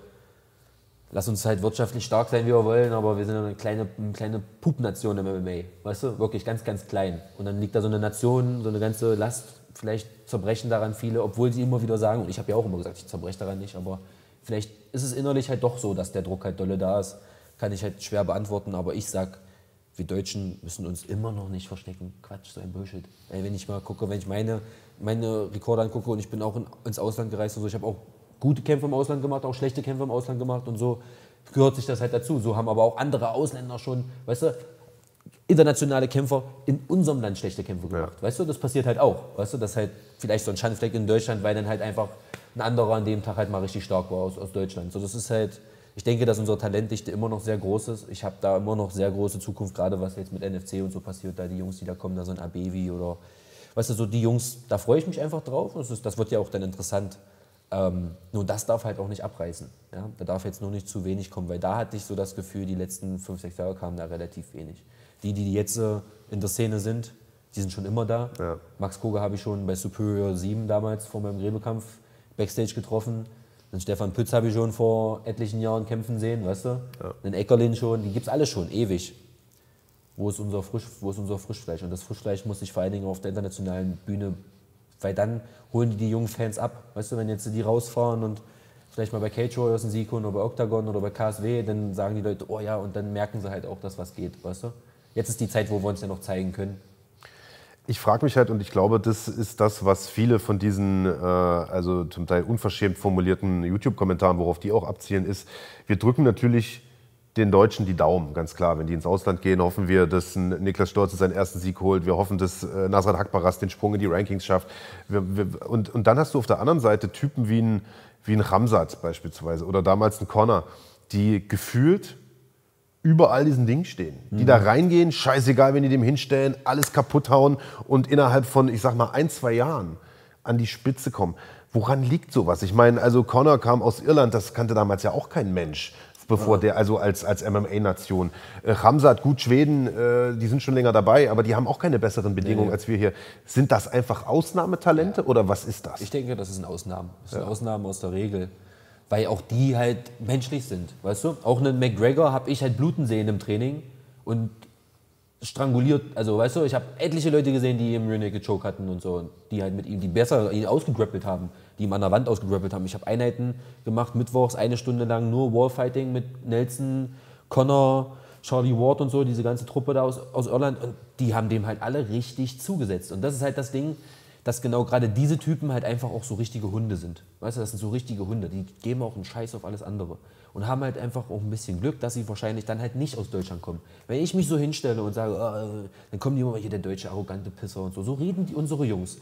lass uns halt wirtschaftlich stark sein, wie wir wollen, aber wir sind eine kleine, eine kleine Pup-Nation im MMA. Weißt du? Wirklich ganz, ganz klein. Und dann liegt da so eine Nation, so eine ganze Last. Vielleicht zerbrechen daran viele, obwohl sie immer wieder sagen, und ich habe ja auch immer gesagt, ich zerbreche daran nicht, aber vielleicht ist es innerlich halt doch so, dass der Druck halt dolle da ist. Kann ich halt schwer beantworten, aber ich sag, wir Deutschen müssen uns immer noch nicht verstecken. Quatsch, so ein Bullshit. Ey, wenn ich mal gucke, wenn ich meine, meine Rekorde angucke und ich bin auch in, ins Ausland gereist und so, ich habe auch gute Kämpfe im Ausland gemacht, auch schlechte Kämpfe im Ausland gemacht und so gehört sich das halt dazu. So haben aber auch andere Ausländer schon, weißt du, internationale Kämpfer in unserem Land schlechte Kämpfe gemacht. Ja. Weißt du, das passiert halt auch. Weißt du, dass halt vielleicht so ein Schandfleck in Deutschland, weil dann halt einfach ein anderer an dem Tag halt mal richtig stark war aus, aus Deutschland. So, das ist halt, ich denke, dass unsere Talentdichte immer noch sehr groß ist. Ich habe da immer noch sehr große Zukunft, gerade was jetzt mit NFC und so passiert, da die Jungs, die da kommen, da so ein Abevi oder, weißt du, so die Jungs, da freue ich mich einfach drauf. Das, ist, das wird ja auch dann interessant ähm, nur das darf halt auch nicht abreißen. Ja? Da darf jetzt nur nicht zu wenig kommen, weil da hatte ich so das Gefühl, die letzten fünf, sechs Jahre kamen da relativ wenig. Die, die jetzt äh, in der Szene sind, die sind schon immer da. Ja. Max Koga habe ich schon bei Superior 7 damals vor meinem Gräbekampf Backstage getroffen. Den Stefan Pütz habe ich schon vor etlichen Jahren kämpfen sehen, weißt du? Ja. Den Eckerlin schon, die gibt es alle schon, ewig. Wo ist, unser Frisch, wo ist unser Frischfleisch? Und das Frischfleisch muss sich vor allen Dingen auf der internationalen Bühne weil dann holen die die jungen Fans ab. Weißt du, wenn jetzt die rausfahren und vielleicht mal bei Cage Warriors einen Sieg holen oder bei Octagon oder bei KSW, dann sagen die Leute, oh ja, und dann merken sie halt auch, dass was geht, weißt du? Jetzt ist die Zeit, wo wir uns ja noch zeigen können. Ich frage mich halt, und ich glaube, das ist das, was viele von diesen, äh, also zum Teil unverschämt formulierten YouTube-Kommentaren, worauf die auch abzielen, ist, wir drücken natürlich den Deutschen die Daumen, ganz klar. Wenn die ins Ausland gehen, hoffen wir, dass Niklas Stolze seinen ersten Sieg holt. Wir hoffen, dass äh, Nasrat Hakbaras den Sprung in die Rankings schafft. Wir, wir, und, und dann hast du auf der anderen Seite Typen wie ein, wie ein Ramsat beispielsweise oder damals ein Connor, die gefühlt über all diesen Dingen stehen. Die mhm. da reingehen, scheißegal, wenn die dem hinstellen, alles kaputt hauen und innerhalb von, ich sag mal, ein, zwei Jahren an die Spitze kommen. Woran liegt sowas? Ich meine, also Connor kam aus Irland, das kannte damals ja auch kein Mensch bevor ja. der, also als, als MMA-Nation. Äh, Ramsat, gut, Schweden, äh, die sind schon länger dabei, aber die haben auch keine besseren Bedingungen nee. als wir hier. Sind das einfach Ausnahmetalente ja. oder was ist das? Ich denke, das ist eine Ausnahme. Das ist ja. eine Ausnahme aus der Regel. weil auch die halt menschlich sind, weißt du? Auch einen McGregor habe ich halt bluten sehen im Training und stranguliert, also weißt du, ich habe etliche Leute gesehen, die im Rear Naked Choke hatten und so, die halt mit ihm, die besser ihn ausgegrappelt haben, die ihm an der Wand ausgegrappelt haben. Ich habe Einheiten gemacht, mittwochs eine Stunde lang nur Wallfighting mit Nelson, Connor, Charlie Ward und so, diese ganze Truppe da aus, aus Irland und die haben dem halt alle richtig zugesetzt. Und das ist halt das Ding, dass genau gerade diese Typen halt einfach auch so richtige Hunde sind. Weißt du, das sind so richtige Hunde, die geben auch einen Scheiß auf alles andere. Und haben halt einfach auch ein bisschen Glück, dass sie wahrscheinlich dann halt nicht aus Deutschland kommen. Wenn ich mich so hinstelle und sage, oh, dann kommen die immer hier der deutsche arrogante Pisser und so. So reden die unsere Jungs.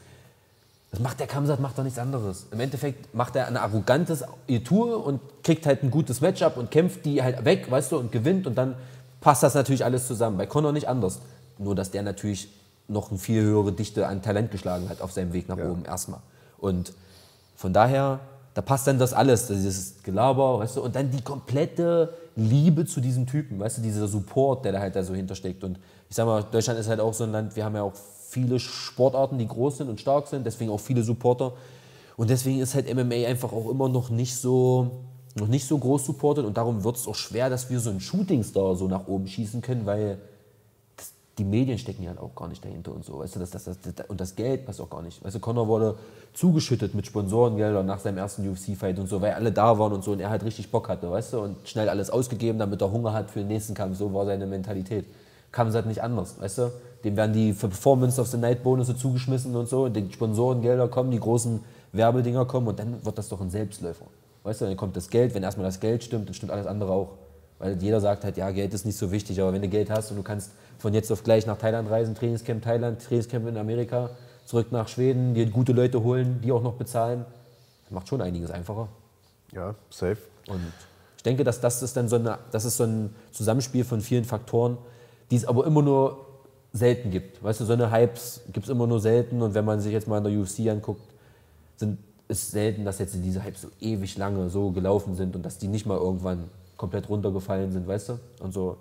Das macht der Kamsat, macht doch nichts anderes. Im Endeffekt macht er eine arrogantes Tour und kriegt halt ein gutes Matchup und kämpft die halt weg, weißt du, und gewinnt und dann passt das natürlich alles zusammen. Bei Conor nicht anders. Nur, dass der natürlich noch eine viel höhere Dichte an Talent geschlagen hat auf seinem Weg nach ja. oben erstmal. Und von daher, da passt dann das alles, dieses Gelaber, weißt du, und dann die komplette Liebe zu diesem Typen, weißt du, dieser Support, der da halt da so hintersteckt. Und ich sag mal, Deutschland ist halt auch so ein Land, wir haben ja auch viele Sportarten, die groß sind und stark sind, deswegen auch viele Supporter. Und deswegen ist halt MMA einfach auch immer noch nicht so, noch nicht so groß supportet und darum wird es auch schwer, dass wir so einen Shootingstar so nach oben schießen können, weil die Medien stecken ja auch gar nicht dahinter und so. Weißt du, das, das, das, und das Geld passt auch gar nicht. Weißt du, Conor wurde zugeschüttet mit Sponsorengeldern nach seinem ersten UFC-Fight und so, weil alle da waren und so und er halt richtig Bock hatte, weißt du, und schnell alles ausgegeben, damit er Hunger hat für den nächsten Kampf. So war seine Mentalität. Kam es halt nicht anders, weißt du. Dem werden die Performance of the Night Bonusse zugeschmissen und so, die Sponsorengelder kommen, die großen Werbedinger kommen und dann wird das doch ein Selbstläufer. Weißt du, dann kommt das Geld, wenn erstmal das Geld stimmt, dann stimmt alles andere auch. Weil jeder sagt halt, ja, Geld ist nicht so wichtig, aber wenn du Geld hast und du kannst von jetzt auf gleich nach Thailand reisen, Trainingscamp Thailand, Trainingscamp in Amerika, zurück nach Schweden, dir gute Leute holen, die auch noch bezahlen, das macht schon einiges einfacher. Ja, safe. Und ich denke, dass das ist dann so, eine, das ist so ein Zusammenspiel von vielen Faktoren, die es aber immer nur selten gibt. Weißt du, so eine Hypes gibt es immer nur selten und wenn man sich jetzt mal in der UFC anguckt, sind, ist selten, dass jetzt diese Hypes so ewig lange so gelaufen sind und dass die nicht mal irgendwann komplett runtergefallen sind, weißt du? Und so.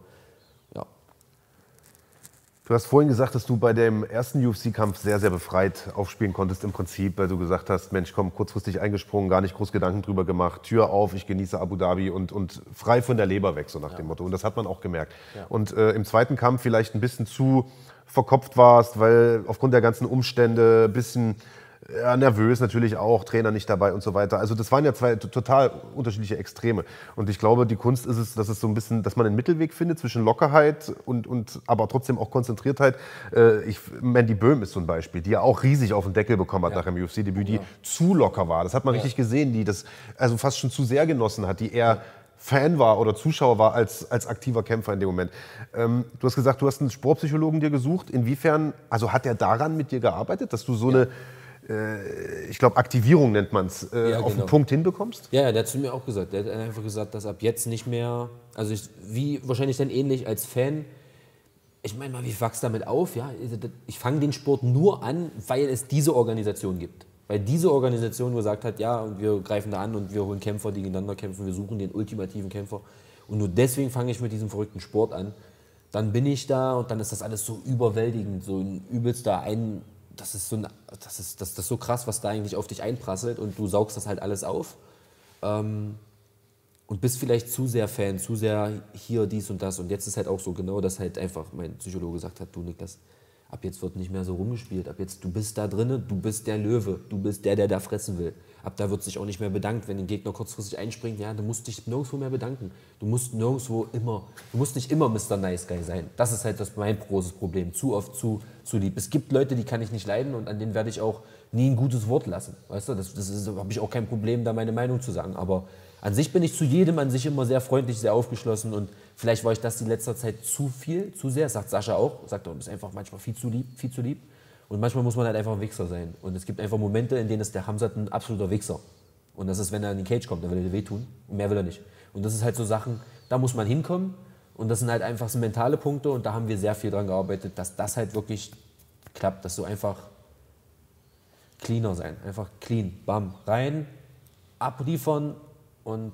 Du hast vorhin gesagt, dass du bei dem ersten UFC-Kampf sehr, sehr befreit aufspielen konntest im Prinzip, weil du gesagt hast, Mensch, komm, kurzfristig eingesprungen, gar nicht groß Gedanken drüber gemacht, Tür auf, ich genieße Abu Dhabi und, und frei von der Leber weg, so nach ja. dem Motto. Und das hat man auch gemerkt. Ja. Und äh, im zweiten Kampf vielleicht ein bisschen zu verkopft warst, weil aufgrund der ganzen Umstände ein bisschen ja, nervös natürlich auch, Trainer nicht dabei und so weiter. Also das waren ja zwei total unterschiedliche Extreme. Und ich glaube, die Kunst ist es, dass es so ein bisschen, dass man einen Mittelweg findet zwischen Lockerheit und, und aber trotzdem auch Konzentriertheit. Äh, ich, Mandy Böhm ist so ein Beispiel, die ja auch riesig auf den Deckel bekommen hat ja. nach dem UFC-Debüt, die ja. zu locker war. Das hat man ja. richtig gesehen, die das also fast schon zu sehr genossen hat, die eher Fan war oder Zuschauer war als, als aktiver Kämpfer in dem Moment. Ähm, du hast gesagt, du hast einen Sportpsychologen dir gesucht. Inwiefern, also hat er daran mit dir gearbeitet, dass du so eine ich glaube, Aktivierung nennt man es, äh, ja, auf genau. den Punkt hinbekommst? Ja, ja, der hat zu mir auch gesagt. Der hat einfach gesagt, dass ab jetzt nicht mehr, also ich, wie wahrscheinlich dann ähnlich als Fan, ich meine mal, wie wachst damit auf? Ja? Ich fange den Sport nur an, weil es diese Organisation gibt. Weil diese Organisation gesagt hat, ja, und wir greifen da an und wir holen Kämpfer, die gegeneinander kämpfen, wir suchen den ultimativen Kämpfer. Und nur deswegen fange ich mit diesem verrückten Sport an. Dann bin ich da und dann ist das alles so überwältigend, so ein übelster ein das ist so, das ist, das, das ist so krass, was da eigentlich auf dich einprasselt und du saugst das halt alles auf. Ähm, und bist vielleicht zu sehr Fan, zu sehr hier, dies und das. Und jetzt ist halt auch so genau, dass halt einfach mein Psychologe gesagt hat, du Niklas, ab jetzt wird nicht mehr so rumgespielt. Ab jetzt, du bist da drinnen, du bist der Löwe, du bist der, der da fressen will. Ab da wird sich auch nicht mehr bedankt, wenn ein Gegner kurzfristig einspringt. Ja, du musst dich nirgendwo mehr bedanken. Du musst nirgendwo immer, du musst nicht immer Mr. Nice Guy sein. Das ist halt das mein großes Problem. Zu oft zu, zu lieb. Es gibt Leute, die kann ich nicht leiden und an denen werde ich auch nie ein gutes Wort lassen. Weißt du, das, das habe ich auch kein Problem, da meine Meinung zu sagen. Aber an sich bin ich zu jedem an sich immer sehr freundlich, sehr aufgeschlossen und vielleicht war ich das in letzter Zeit zu viel, zu sehr. Sagt Sascha auch. Sagt, du bist einfach manchmal viel zu lieb, viel zu lieb. Und manchmal muss man halt einfach ein Wichser sein. Und es gibt einfach Momente, in denen ist der Hamzat ein absoluter Wichser. Und das ist, wenn er in die Cage kommt, dann will er dir wehtun. Und mehr will er nicht. Und das ist halt so Sachen, da muss man hinkommen. Und das sind halt einfach so mentale Punkte. Und da haben wir sehr viel dran gearbeitet, dass das halt wirklich klappt. Dass so einfach cleaner sein. Einfach clean. Bam. Rein, abliefern und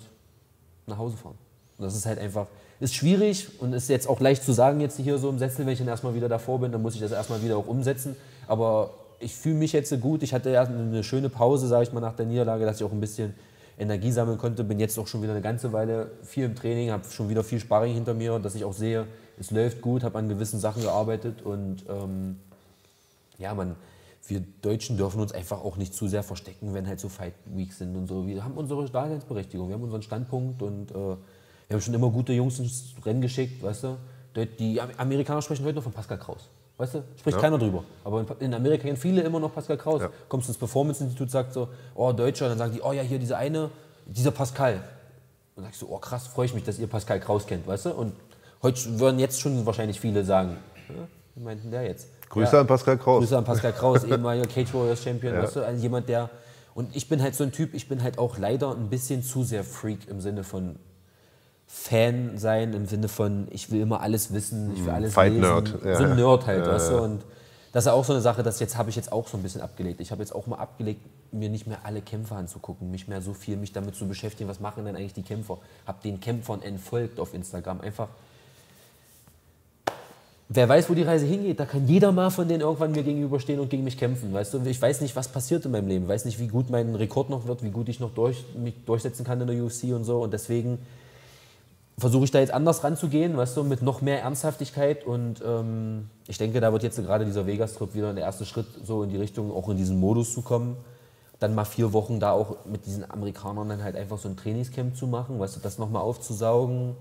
nach Hause fahren. Das ist halt einfach, ist schwierig und ist jetzt auch leicht zu sagen, jetzt hier so im Sessel, wenn ich dann erstmal wieder davor bin, dann muss ich das erstmal wieder auch umsetzen. Aber ich fühle mich jetzt gut. Ich hatte ja eine schöne Pause, sage ich mal, nach der Niederlage, dass ich auch ein bisschen Energie sammeln konnte. Bin jetzt auch schon wieder eine ganze Weile viel im Training, habe schon wieder viel Sparring hinter mir, dass ich auch sehe, es läuft gut, habe an gewissen Sachen gearbeitet und ähm, ja, man, wir Deutschen dürfen uns einfach auch nicht zu sehr verstecken, wenn halt so Fight Weeks sind und so. Wir haben unsere Daseinsberechtigung, wir haben unseren Standpunkt und äh, wir haben schon immer gute Jungs ins Rennen geschickt, weißt du. Die Amerikaner sprechen heute noch von Pascal Kraus. Weißt du, spricht ja. keiner drüber. Aber in Amerika kennen viele immer noch Pascal Kraus. Ja. Kommst ins Performance-Institut, sagt so, oh, Deutscher, und dann sagen die, oh ja, hier dieser eine, dieser Pascal. Und dann sagst du, oh krass, freue ich mich, dass ihr Pascal Kraus kennt, weißt du? Und heute würden jetzt schon wahrscheinlich viele sagen, ja, wie meinten der jetzt? Grüße ja, an Pascal Kraus. Grüße an Pascal Kraus, ehemaliger Cage Warriors Champion, weißt du? Also jemand, der, und ich bin halt so ein Typ, ich bin halt auch leider ein bisschen zu sehr Freak im Sinne von, Fan sein im Sinne von, ich will immer alles wissen, ich will mhm. alles Fight lesen. Nerd. Ja. So ein Nerd halt, ja, weißt du? Und das ist auch so eine Sache, das jetzt habe ich jetzt auch so ein bisschen abgelegt. Ich habe jetzt auch mal abgelegt, mir nicht mehr alle Kämpfer anzugucken, mich mehr so viel mich damit zu beschäftigen, was machen denn eigentlich die Kämpfer. Habe den Kämpfern entfolgt auf Instagram. Einfach, wer weiß, wo die Reise hingeht, da kann jeder mal von denen irgendwann mir gegenüberstehen und gegen mich kämpfen. Weißt du, ich weiß nicht, was passiert in meinem Leben, ich weiß nicht, wie gut mein Rekord noch wird, wie gut ich noch durch, mich durchsetzen kann in der UFC und so. Und deswegen versuche ich da jetzt anders ranzugehen, weißt du, mit noch mehr Ernsthaftigkeit. Und ähm, ich denke, da wird jetzt gerade dieser Vegas-Trip wieder der erste Schritt, so in die Richtung, auch in diesen Modus zu kommen. Dann mal vier Wochen da auch mit diesen Amerikanern dann halt einfach so ein Trainingscamp zu machen, weißt du, das nochmal aufzusaugen.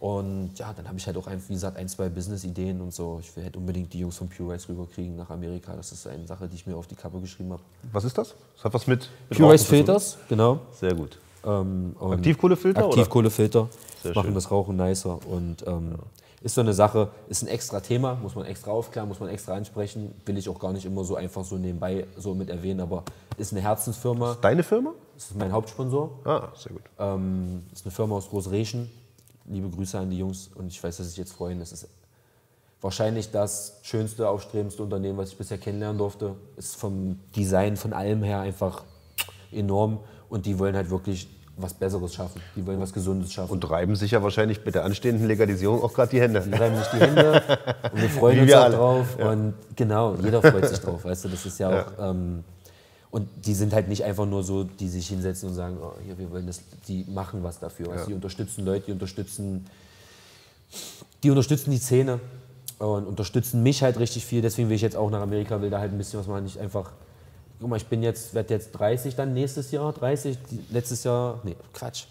Und ja, dann habe ich halt auch, ein, wie gesagt, ein, zwei Business-Ideen und so. Ich will halt unbedingt die Jungs von Pure Rice rüberkriegen nach Amerika. Das ist eine Sache, die ich mir auf die Kappe geschrieben habe. Was ist das? Das hat was mit, mit Pure Rice Filters, genau. Sehr gut. Ähm, Aktivkohlefilter? Aktivkohlefilter. Machen schön. das Rauchen nicer. Und ähm, ja. ist so eine Sache, ist ein extra Thema, muss man extra aufklären, muss man extra ansprechen. Will ich auch gar nicht immer so einfach so nebenbei so mit erwähnen, aber ist eine Herzensfirma. Ist deine Firma? Das ist mein Hauptsponsor. Ah, sehr gut. Ähm, ist eine Firma aus Großreschen. Liebe Grüße an die Jungs und ich weiß, dass sich jetzt freuen. Das ist wahrscheinlich das schönste, aufstrebendste Unternehmen, was ich bisher kennenlernen durfte. Ist vom Design, von allem her einfach enorm und die wollen halt wirklich was Besseres schaffen. Die wollen was Gesundes schaffen. Und reiben sich ja wahrscheinlich mit der anstehenden Legalisierung auch gerade die Hände. Die reiben sich die Hände und wir freuen Wie uns wir auch drauf. Ja. Und genau, jeder freut sich drauf. Weißt du, das ist ja auch. Ja. Ähm, und die sind halt nicht einfach nur so, die sich hinsetzen und sagen, oh, hier, wir wollen das, die machen was dafür. Also ja. Die unterstützen Leute, die unterstützen, die unterstützen die Szene und unterstützen mich halt richtig viel. Deswegen will ich jetzt auch nach Amerika, will da halt ein bisschen was machen, nicht einfach guck mal, ich bin jetzt, werde jetzt 30 dann nächstes Jahr, 30, letztes Jahr, nee, Quatsch,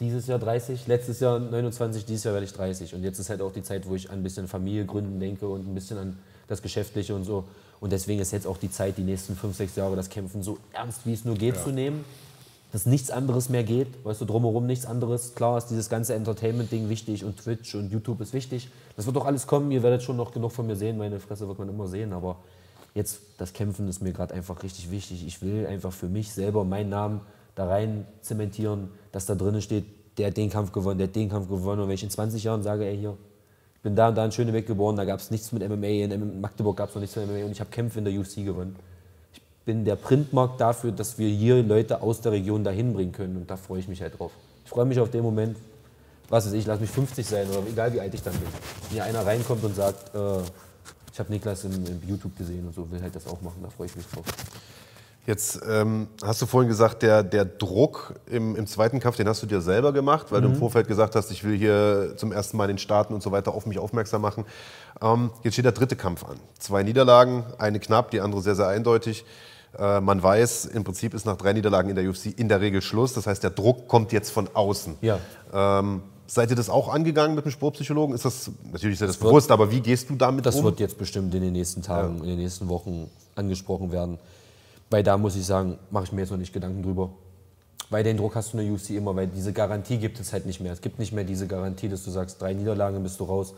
dieses Jahr 30, letztes Jahr 29, dieses Jahr werde ich 30. Und jetzt ist halt auch die Zeit, wo ich an ein bisschen Familie gründen denke und ein bisschen an das Geschäftliche und so. Und deswegen ist jetzt auch die Zeit, die nächsten 5, 6 Jahre das Kämpfen so ernst wie es nur geht ja. zu nehmen. Dass nichts anderes mehr geht, weißt du, drumherum nichts anderes. Klar ist dieses ganze Entertainment-Ding wichtig und Twitch und YouTube ist wichtig. Das wird doch alles kommen, ihr werdet schon noch genug von mir sehen, meine Fresse wird man immer sehen, aber Jetzt das Kämpfen ist mir gerade einfach richtig wichtig. Ich will einfach für mich selber meinen Namen da rein zementieren, dass da drinnen steht, der hat den Kampf gewonnen, der hat den Kampf gewonnen. Und wenn ich in 20 Jahren sage, ey, hier, bin da und da in Schöneweg geboren, da gab es nichts mit MMA, in Magdeburg gab es noch nichts mit MMA und ich habe Kämpfe in der UFC gewonnen. Ich bin der Printmarkt dafür, dass wir hier Leute aus der Region dahin bringen können und da freue ich mich halt drauf. Ich freue mich auf den Moment, was weiß ich, lass mich 50 sein oder egal wie alt ich dann bin. Wenn hier einer reinkommt und sagt, äh, ich habe Niklas im, im, YouTube gesehen und so, will halt das auch machen, da freue ich mich drauf. Jetzt ähm, hast du vorhin gesagt, der, der Druck im, im, zweiten Kampf, den hast du dir selber gemacht, weil mhm. du im mhm. Vorfeld gesagt hast, ich will hier zum ersten Mal in den Staaten und so weiter auf mich aufmerksam machen. Ähm, jetzt steht der dritte Kampf an. Zwei Niederlagen, eine knapp, die andere sehr, sehr eindeutig. Äh, man weiß, im Prinzip ist nach drei Niederlagen in der UFC in der Regel Schluss. Das heißt, der Druck kommt jetzt von außen. Ja. Ähm, Seid ihr das auch angegangen mit dem Sportpsychologen? Ist das natürlich ist das, das bewusst, aber wie gehst du damit das um? Das wird jetzt bestimmt in den nächsten Tagen, ja. in den nächsten Wochen angesprochen werden. Weil da muss ich sagen, mache ich mir jetzt noch nicht Gedanken drüber. Weil den Druck hast du in der UFC immer, weil diese Garantie gibt es halt nicht mehr. Es gibt nicht mehr diese Garantie, dass du sagst, drei Niederlagen bist du raus.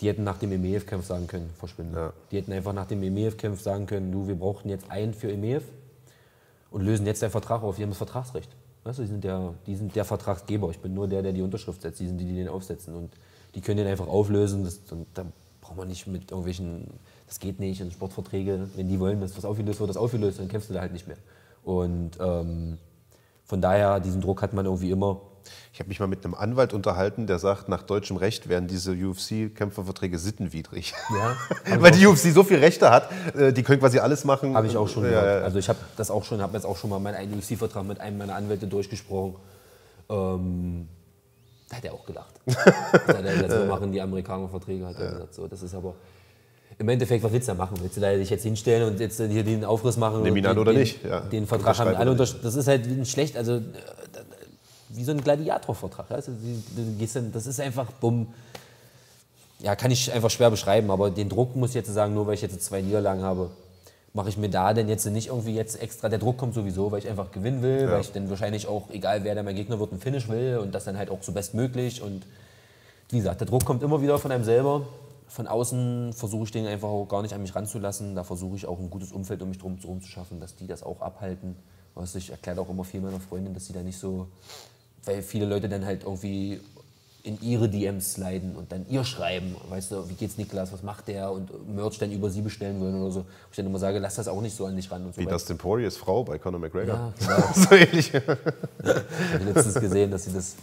Die hätten nach dem EMEF-Kampf sagen können, verschwinden. Ja. Die hätten einfach nach dem EMEF-Kampf sagen können, du, wir brauchen jetzt einen für EMEF und lösen jetzt deinen Vertrag auf. Die haben das Vertragsrecht. Weißt du, die, sind der, die sind der Vertragsgeber. Ich bin nur der, der die Unterschrift setzt. Die sind die, die den aufsetzen. Und die können den einfach auflösen. Das, und da braucht man nicht mit irgendwelchen, das geht nicht, und Sportverträge, wenn die wollen, dass was aufgelöst wird, das aufgelöst, dann kämpfst du da halt nicht mehr. Und ähm, von daher, diesen Druck hat man irgendwie immer. Ich habe mich mal mit einem Anwalt unterhalten, der sagt, nach deutschem Recht wären diese UFC-Kämpferverträge sittenwidrig. Ja, Weil die UFC so viel Rechte hat, äh, die können quasi alles machen. Habe ich auch schon ja, gehört. Also ich habe das auch schon, habe jetzt auch schon mal meinen UFC-Vertrag mit einem meiner Anwälte durchgesprochen. Ähm, da hat er auch gelacht. da hat er gesagt, so machen die Amerikaner Verträge, hat er gesagt. So, das ist aber im Endeffekt, was willst du da machen? Willst du da dich jetzt hinstellen und jetzt hier den Aufriss machen? Nehmen ihn an oder nicht? Ja. Den Vertrag haben alle unterschrieben. Das ist halt schlecht, also äh, wie so ein Gladiatorvertrag. Also, das ist einfach bumm. Ja, kann ich einfach schwer beschreiben, aber den Druck muss ich jetzt sagen, nur weil ich jetzt zwei Niederlagen habe, mache ich mir da denn jetzt nicht irgendwie jetzt extra, der Druck kommt sowieso, weil ich einfach gewinnen will, ja. weil ich dann wahrscheinlich auch, egal wer da mein Gegner wird, ein Finish will und das dann halt auch so bestmöglich und wie gesagt, der Druck kommt immer wieder von einem selber von außen versuche ich den einfach auch gar nicht an mich ranzulassen. Da versuche ich auch ein gutes Umfeld um mich drum zu schaffen, dass die das auch abhalten. Was ich erkläre auch immer viel meiner Freundin, dass sie da nicht so, weil viele Leute dann halt irgendwie in ihre DMs sliden und dann ihr schreiben, weißt du, wie geht's Niklas, was macht der und Merch dann über sie bestellen wollen oder so. Ich dann immer sage, lass das auch nicht so an dich ran. Und so wie Dustin Poiriers Frau bei Conor McGregor. Ja, genau. so ähnlich. ich habe letztens gesehen, dass sie das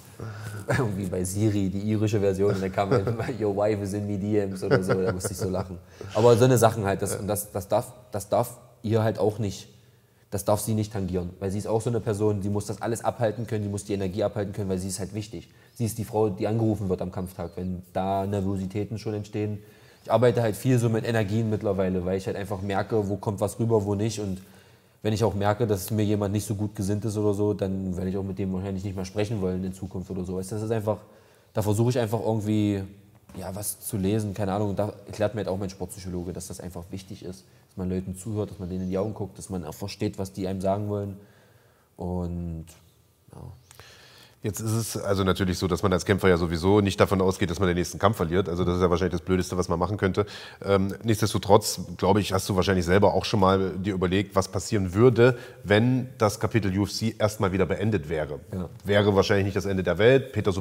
irgendwie bei Siri, die irische Version, und dann kam halt, your wife is in me DMs oder so, da musste ich so lachen. Aber so eine Sachen halt, das, und das, das, darf, das darf ihr halt auch nicht das darf sie nicht tangieren, weil sie ist auch so eine Person, die muss das alles abhalten können, die muss die Energie abhalten können, weil sie ist halt wichtig. Sie ist die Frau, die angerufen wird am Kampftag, wenn da Nervositäten schon entstehen. Ich arbeite halt viel so mit Energien mittlerweile, weil ich halt einfach merke, wo kommt was rüber, wo nicht. Und wenn ich auch merke, dass mir jemand nicht so gut gesinnt ist oder so, dann werde ich auch mit dem wahrscheinlich nicht mehr sprechen wollen in Zukunft oder so. Das ist einfach, da versuche ich einfach irgendwie ja, was zu lesen, keine Ahnung. Und da erklärt mir halt auch mein Sportpsychologe, dass das einfach wichtig ist, dass man Leuten zuhört, dass man denen in die Augen guckt, dass man auch versteht, was die einem sagen wollen. Und ja. Jetzt ist es also natürlich so, dass man als Kämpfer ja sowieso nicht davon ausgeht, dass man den nächsten Kampf verliert. Also das ist ja wahrscheinlich das Blödeste, was man machen könnte. Ähm, nichtsdestotrotz, glaube ich, hast du wahrscheinlich selber auch schon mal dir überlegt, was passieren würde, wenn das Kapitel UFC erstmal wieder beendet wäre. Ja. Wäre wahrscheinlich nicht das Ende der Welt. Peter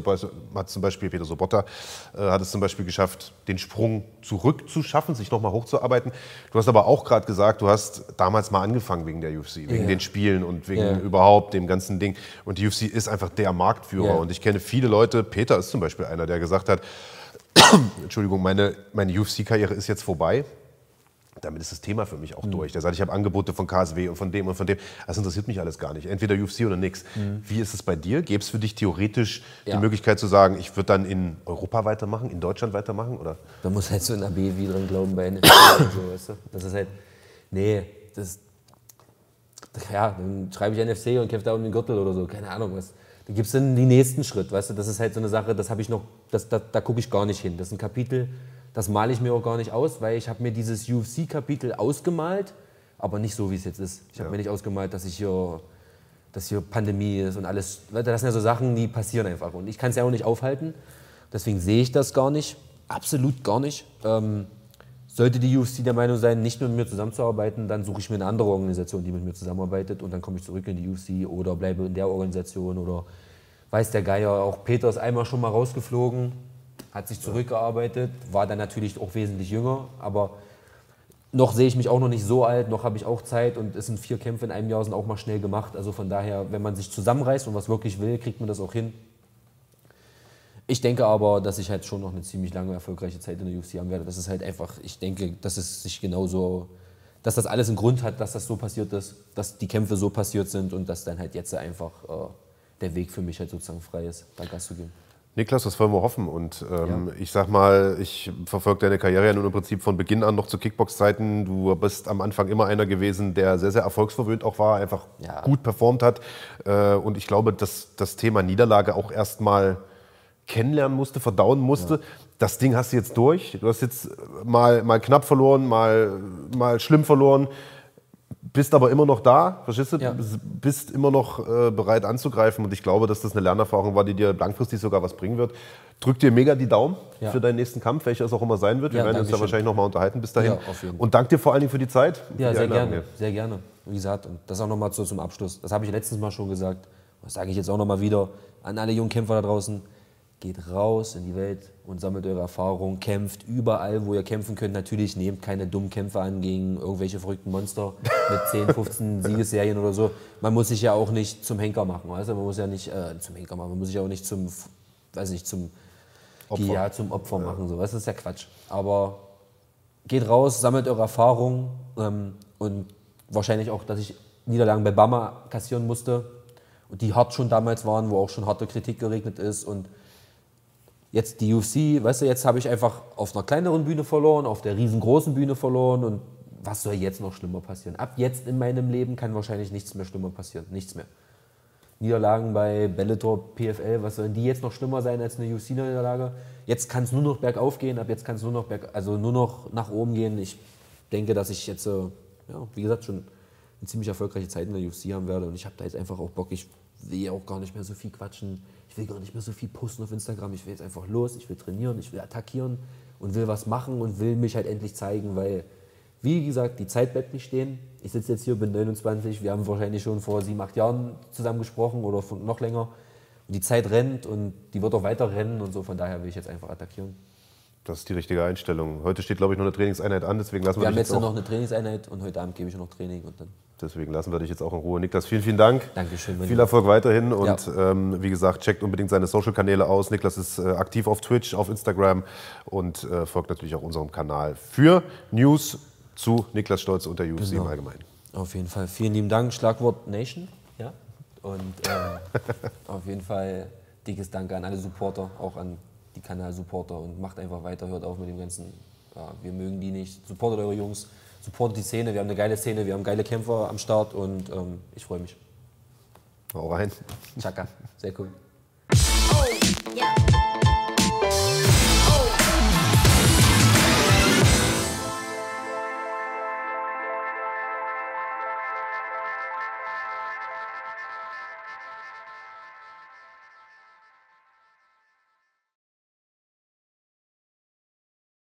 hat zum Beispiel, Peter Sobotta äh, hat es zum Beispiel geschafft, den Sprung zurückzuschaffen, sich nochmal hochzuarbeiten. Du hast aber auch gerade gesagt, du hast damals mal angefangen wegen der UFC, wegen ja. den Spielen und wegen ja. überhaupt dem ganzen Ding. Und die UFC ist einfach der Markt Marktführer. Yeah. Und ich kenne viele Leute, Peter ist zum Beispiel einer, der gesagt hat, Entschuldigung, meine, meine UFC-Karriere ist jetzt vorbei. Damit ist das Thema für mich auch mhm. durch. Der sagt, ich habe Angebote von KSW und von dem und von dem. Das interessiert mich alles gar nicht. Entweder UFC oder nichts. Mhm. Wie ist es bei dir? Gäbe es für dich theoretisch ja. die Möglichkeit zu sagen, ich würde dann in Europa weitermachen, in Deutschland weitermachen? Oder? Man muss halt so in AB wie dran glauben bei NFL so, weißt du? Das ist halt, nee, das, ja, dann schreibe ich NFC und kämpfe da um den Gürtel oder so, keine Ahnung was. Da gibt es dann den nächsten Schritt, weißt du, das ist halt so eine Sache, das habe ich noch, das, da, da gucke ich gar nicht hin. Das ist ein Kapitel, das male ich mir auch gar nicht aus, weil ich habe mir dieses UFC-Kapitel ausgemalt, aber nicht so, wie es jetzt ist. Ich habe ja. mir nicht ausgemalt, dass ich hier, dass hier Pandemie ist und alles. Das sind ja so Sachen, die passieren einfach. Und ich kann es ja auch nicht aufhalten. Deswegen sehe ich das gar nicht. Absolut gar nicht. Ähm, sollte die UFC der Meinung sein, nicht mit mir zusammenzuarbeiten, dann suche ich mir eine andere Organisation, die mit mir zusammenarbeitet und dann komme ich zurück in die UFC oder bleibe in der Organisation oder weiß der Geier. Auch Peter ist einmal schon mal rausgeflogen, hat sich zurückgearbeitet, war dann natürlich auch wesentlich jünger, aber noch sehe ich mich auch noch nicht so alt, noch habe ich auch Zeit und es sind vier Kämpfe in einem Jahr, sind auch mal schnell gemacht. Also von daher, wenn man sich zusammenreißt und was wirklich will, kriegt man das auch hin. Ich denke aber, dass ich halt schon noch eine ziemlich lange erfolgreiche Zeit in der UFC haben werde. Das ist halt einfach, ich denke, dass es sich genauso, dass das alles einen Grund hat, dass das so passiert ist, dass die Kämpfe so passiert sind und dass dann halt jetzt einfach äh, der Weg für mich halt sozusagen frei ist, da Gas zu geben. Niklas, das wollen wir hoffen. Und ähm, ja. ich sag mal, ich verfolge deine Karriere ja nun im Prinzip von Beginn an noch zu Kickbox-Zeiten. Du bist am Anfang immer einer gewesen, der sehr, sehr erfolgsverwöhnt auch war, einfach ja. gut performt hat. Äh, und ich glaube, dass das Thema Niederlage auch erstmal kennenlernen musste, verdauen musste. Ja. Das Ding hast du jetzt durch. Du hast jetzt mal, mal knapp verloren, mal, mal schlimm verloren, bist aber immer noch da, verstehst du? Ja. Bist immer noch äh, bereit anzugreifen und ich glaube, dass das eine Lernerfahrung war, die dir langfristig sogar was bringen wird. Drück dir mega die Daumen ja. für deinen nächsten Kampf, welcher es auch immer sein wird. Wir werden uns da wahrscheinlich noch mal unterhalten bis dahin. und dank dir vor allen Dingen für die Zeit. Ja, sehr gerne, sehr gerne. Wie gesagt, und das auch noch mal so zum Abschluss. Das habe ich letztens mal schon gesagt. Das sage ich jetzt auch noch mal wieder an alle jungen Kämpfer da draußen geht raus in die Welt und sammelt eure Erfahrung, kämpft überall, wo ihr kämpfen könnt. Natürlich nehmt keine dummen Kämpfe an gegen irgendwelche verrückten Monster mit 10, 15 Siegesserien oder so. Man muss sich ja auch nicht zum Henker machen, weißt du? Man muss ja nicht äh, zum Henker machen, man muss sich ja auch nicht zum, weiß nicht, zum Opfer, ja, zum Opfer ja. machen. So. Das ist ja Quatsch. Aber geht raus, sammelt eure Erfahrung ähm, und wahrscheinlich auch, dass ich Niederlagen bei Bama kassieren musste und die hart schon damals waren, wo auch schon harte Kritik geregnet ist und jetzt die UFC, weißt du, jetzt habe ich einfach auf einer kleineren Bühne verloren, auf der riesengroßen Bühne verloren und was soll jetzt noch schlimmer passieren? Ab jetzt in meinem Leben kann wahrscheinlich nichts mehr schlimmer passieren, nichts mehr. Niederlagen bei Bellator, PFL, was sollen die jetzt noch schlimmer sein als eine UFC-Niederlage? Jetzt kann es nur noch bergauf gehen, ab jetzt kann es nur noch berg, also nur noch nach oben gehen. Ich denke, dass ich jetzt, ja, wie gesagt, schon eine ziemlich erfolgreiche Zeit in der UFC haben werde und ich habe da jetzt einfach auch Bock. Ich will auch gar nicht mehr so viel quatschen ich will gar nicht mehr so viel posten auf Instagram, ich will jetzt einfach los, ich will trainieren, ich will attackieren und will was machen und will mich halt endlich zeigen, weil, wie gesagt, die Zeit bleibt nicht stehen. Ich sitze jetzt hier, bin 29, wir haben wahrscheinlich schon vor sieben, acht Jahren zusammen gesprochen oder noch länger. Und die Zeit rennt und die wird auch weiter rennen und so, von daher will ich jetzt einfach attackieren. Das ist die richtige Einstellung. Heute steht, glaube ich, noch eine Trainingseinheit an, deswegen lassen wir, wir haben jetzt noch eine Trainingseinheit und heute Abend gebe ich noch Training und dann. Deswegen lassen wir dich jetzt auch in Ruhe. Niklas, vielen, vielen Dank. Dankeschön. Viel Erfolg weiterhin und ja. ähm, wie gesagt, checkt unbedingt seine Social-Kanäle aus. Niklas ist äh, aktiv auf Twitch, auf Instagram und äh, folgt natürlich auch unserem Kanal für News zu Niklas Stolz und der UFC genau. im Allgemeinen. Auf jeden Fall. Vielen lieben Dank. Schlagwort Nation. Ja. Und äh, auf jeden Fall dickes Danke an alle Supporter, auch an die Kanalsupporter und macht einfach weiter, hört auf mit dem ganzen, ja, wir mögen die nicht, supportet eure Jungs, supportet die Szene, wir haben eine geile Szene, wir haben geile Kämpfer am Start und ähm, ich freue mich. Hau rein. Chaka, sehr cool. Oh, yeah.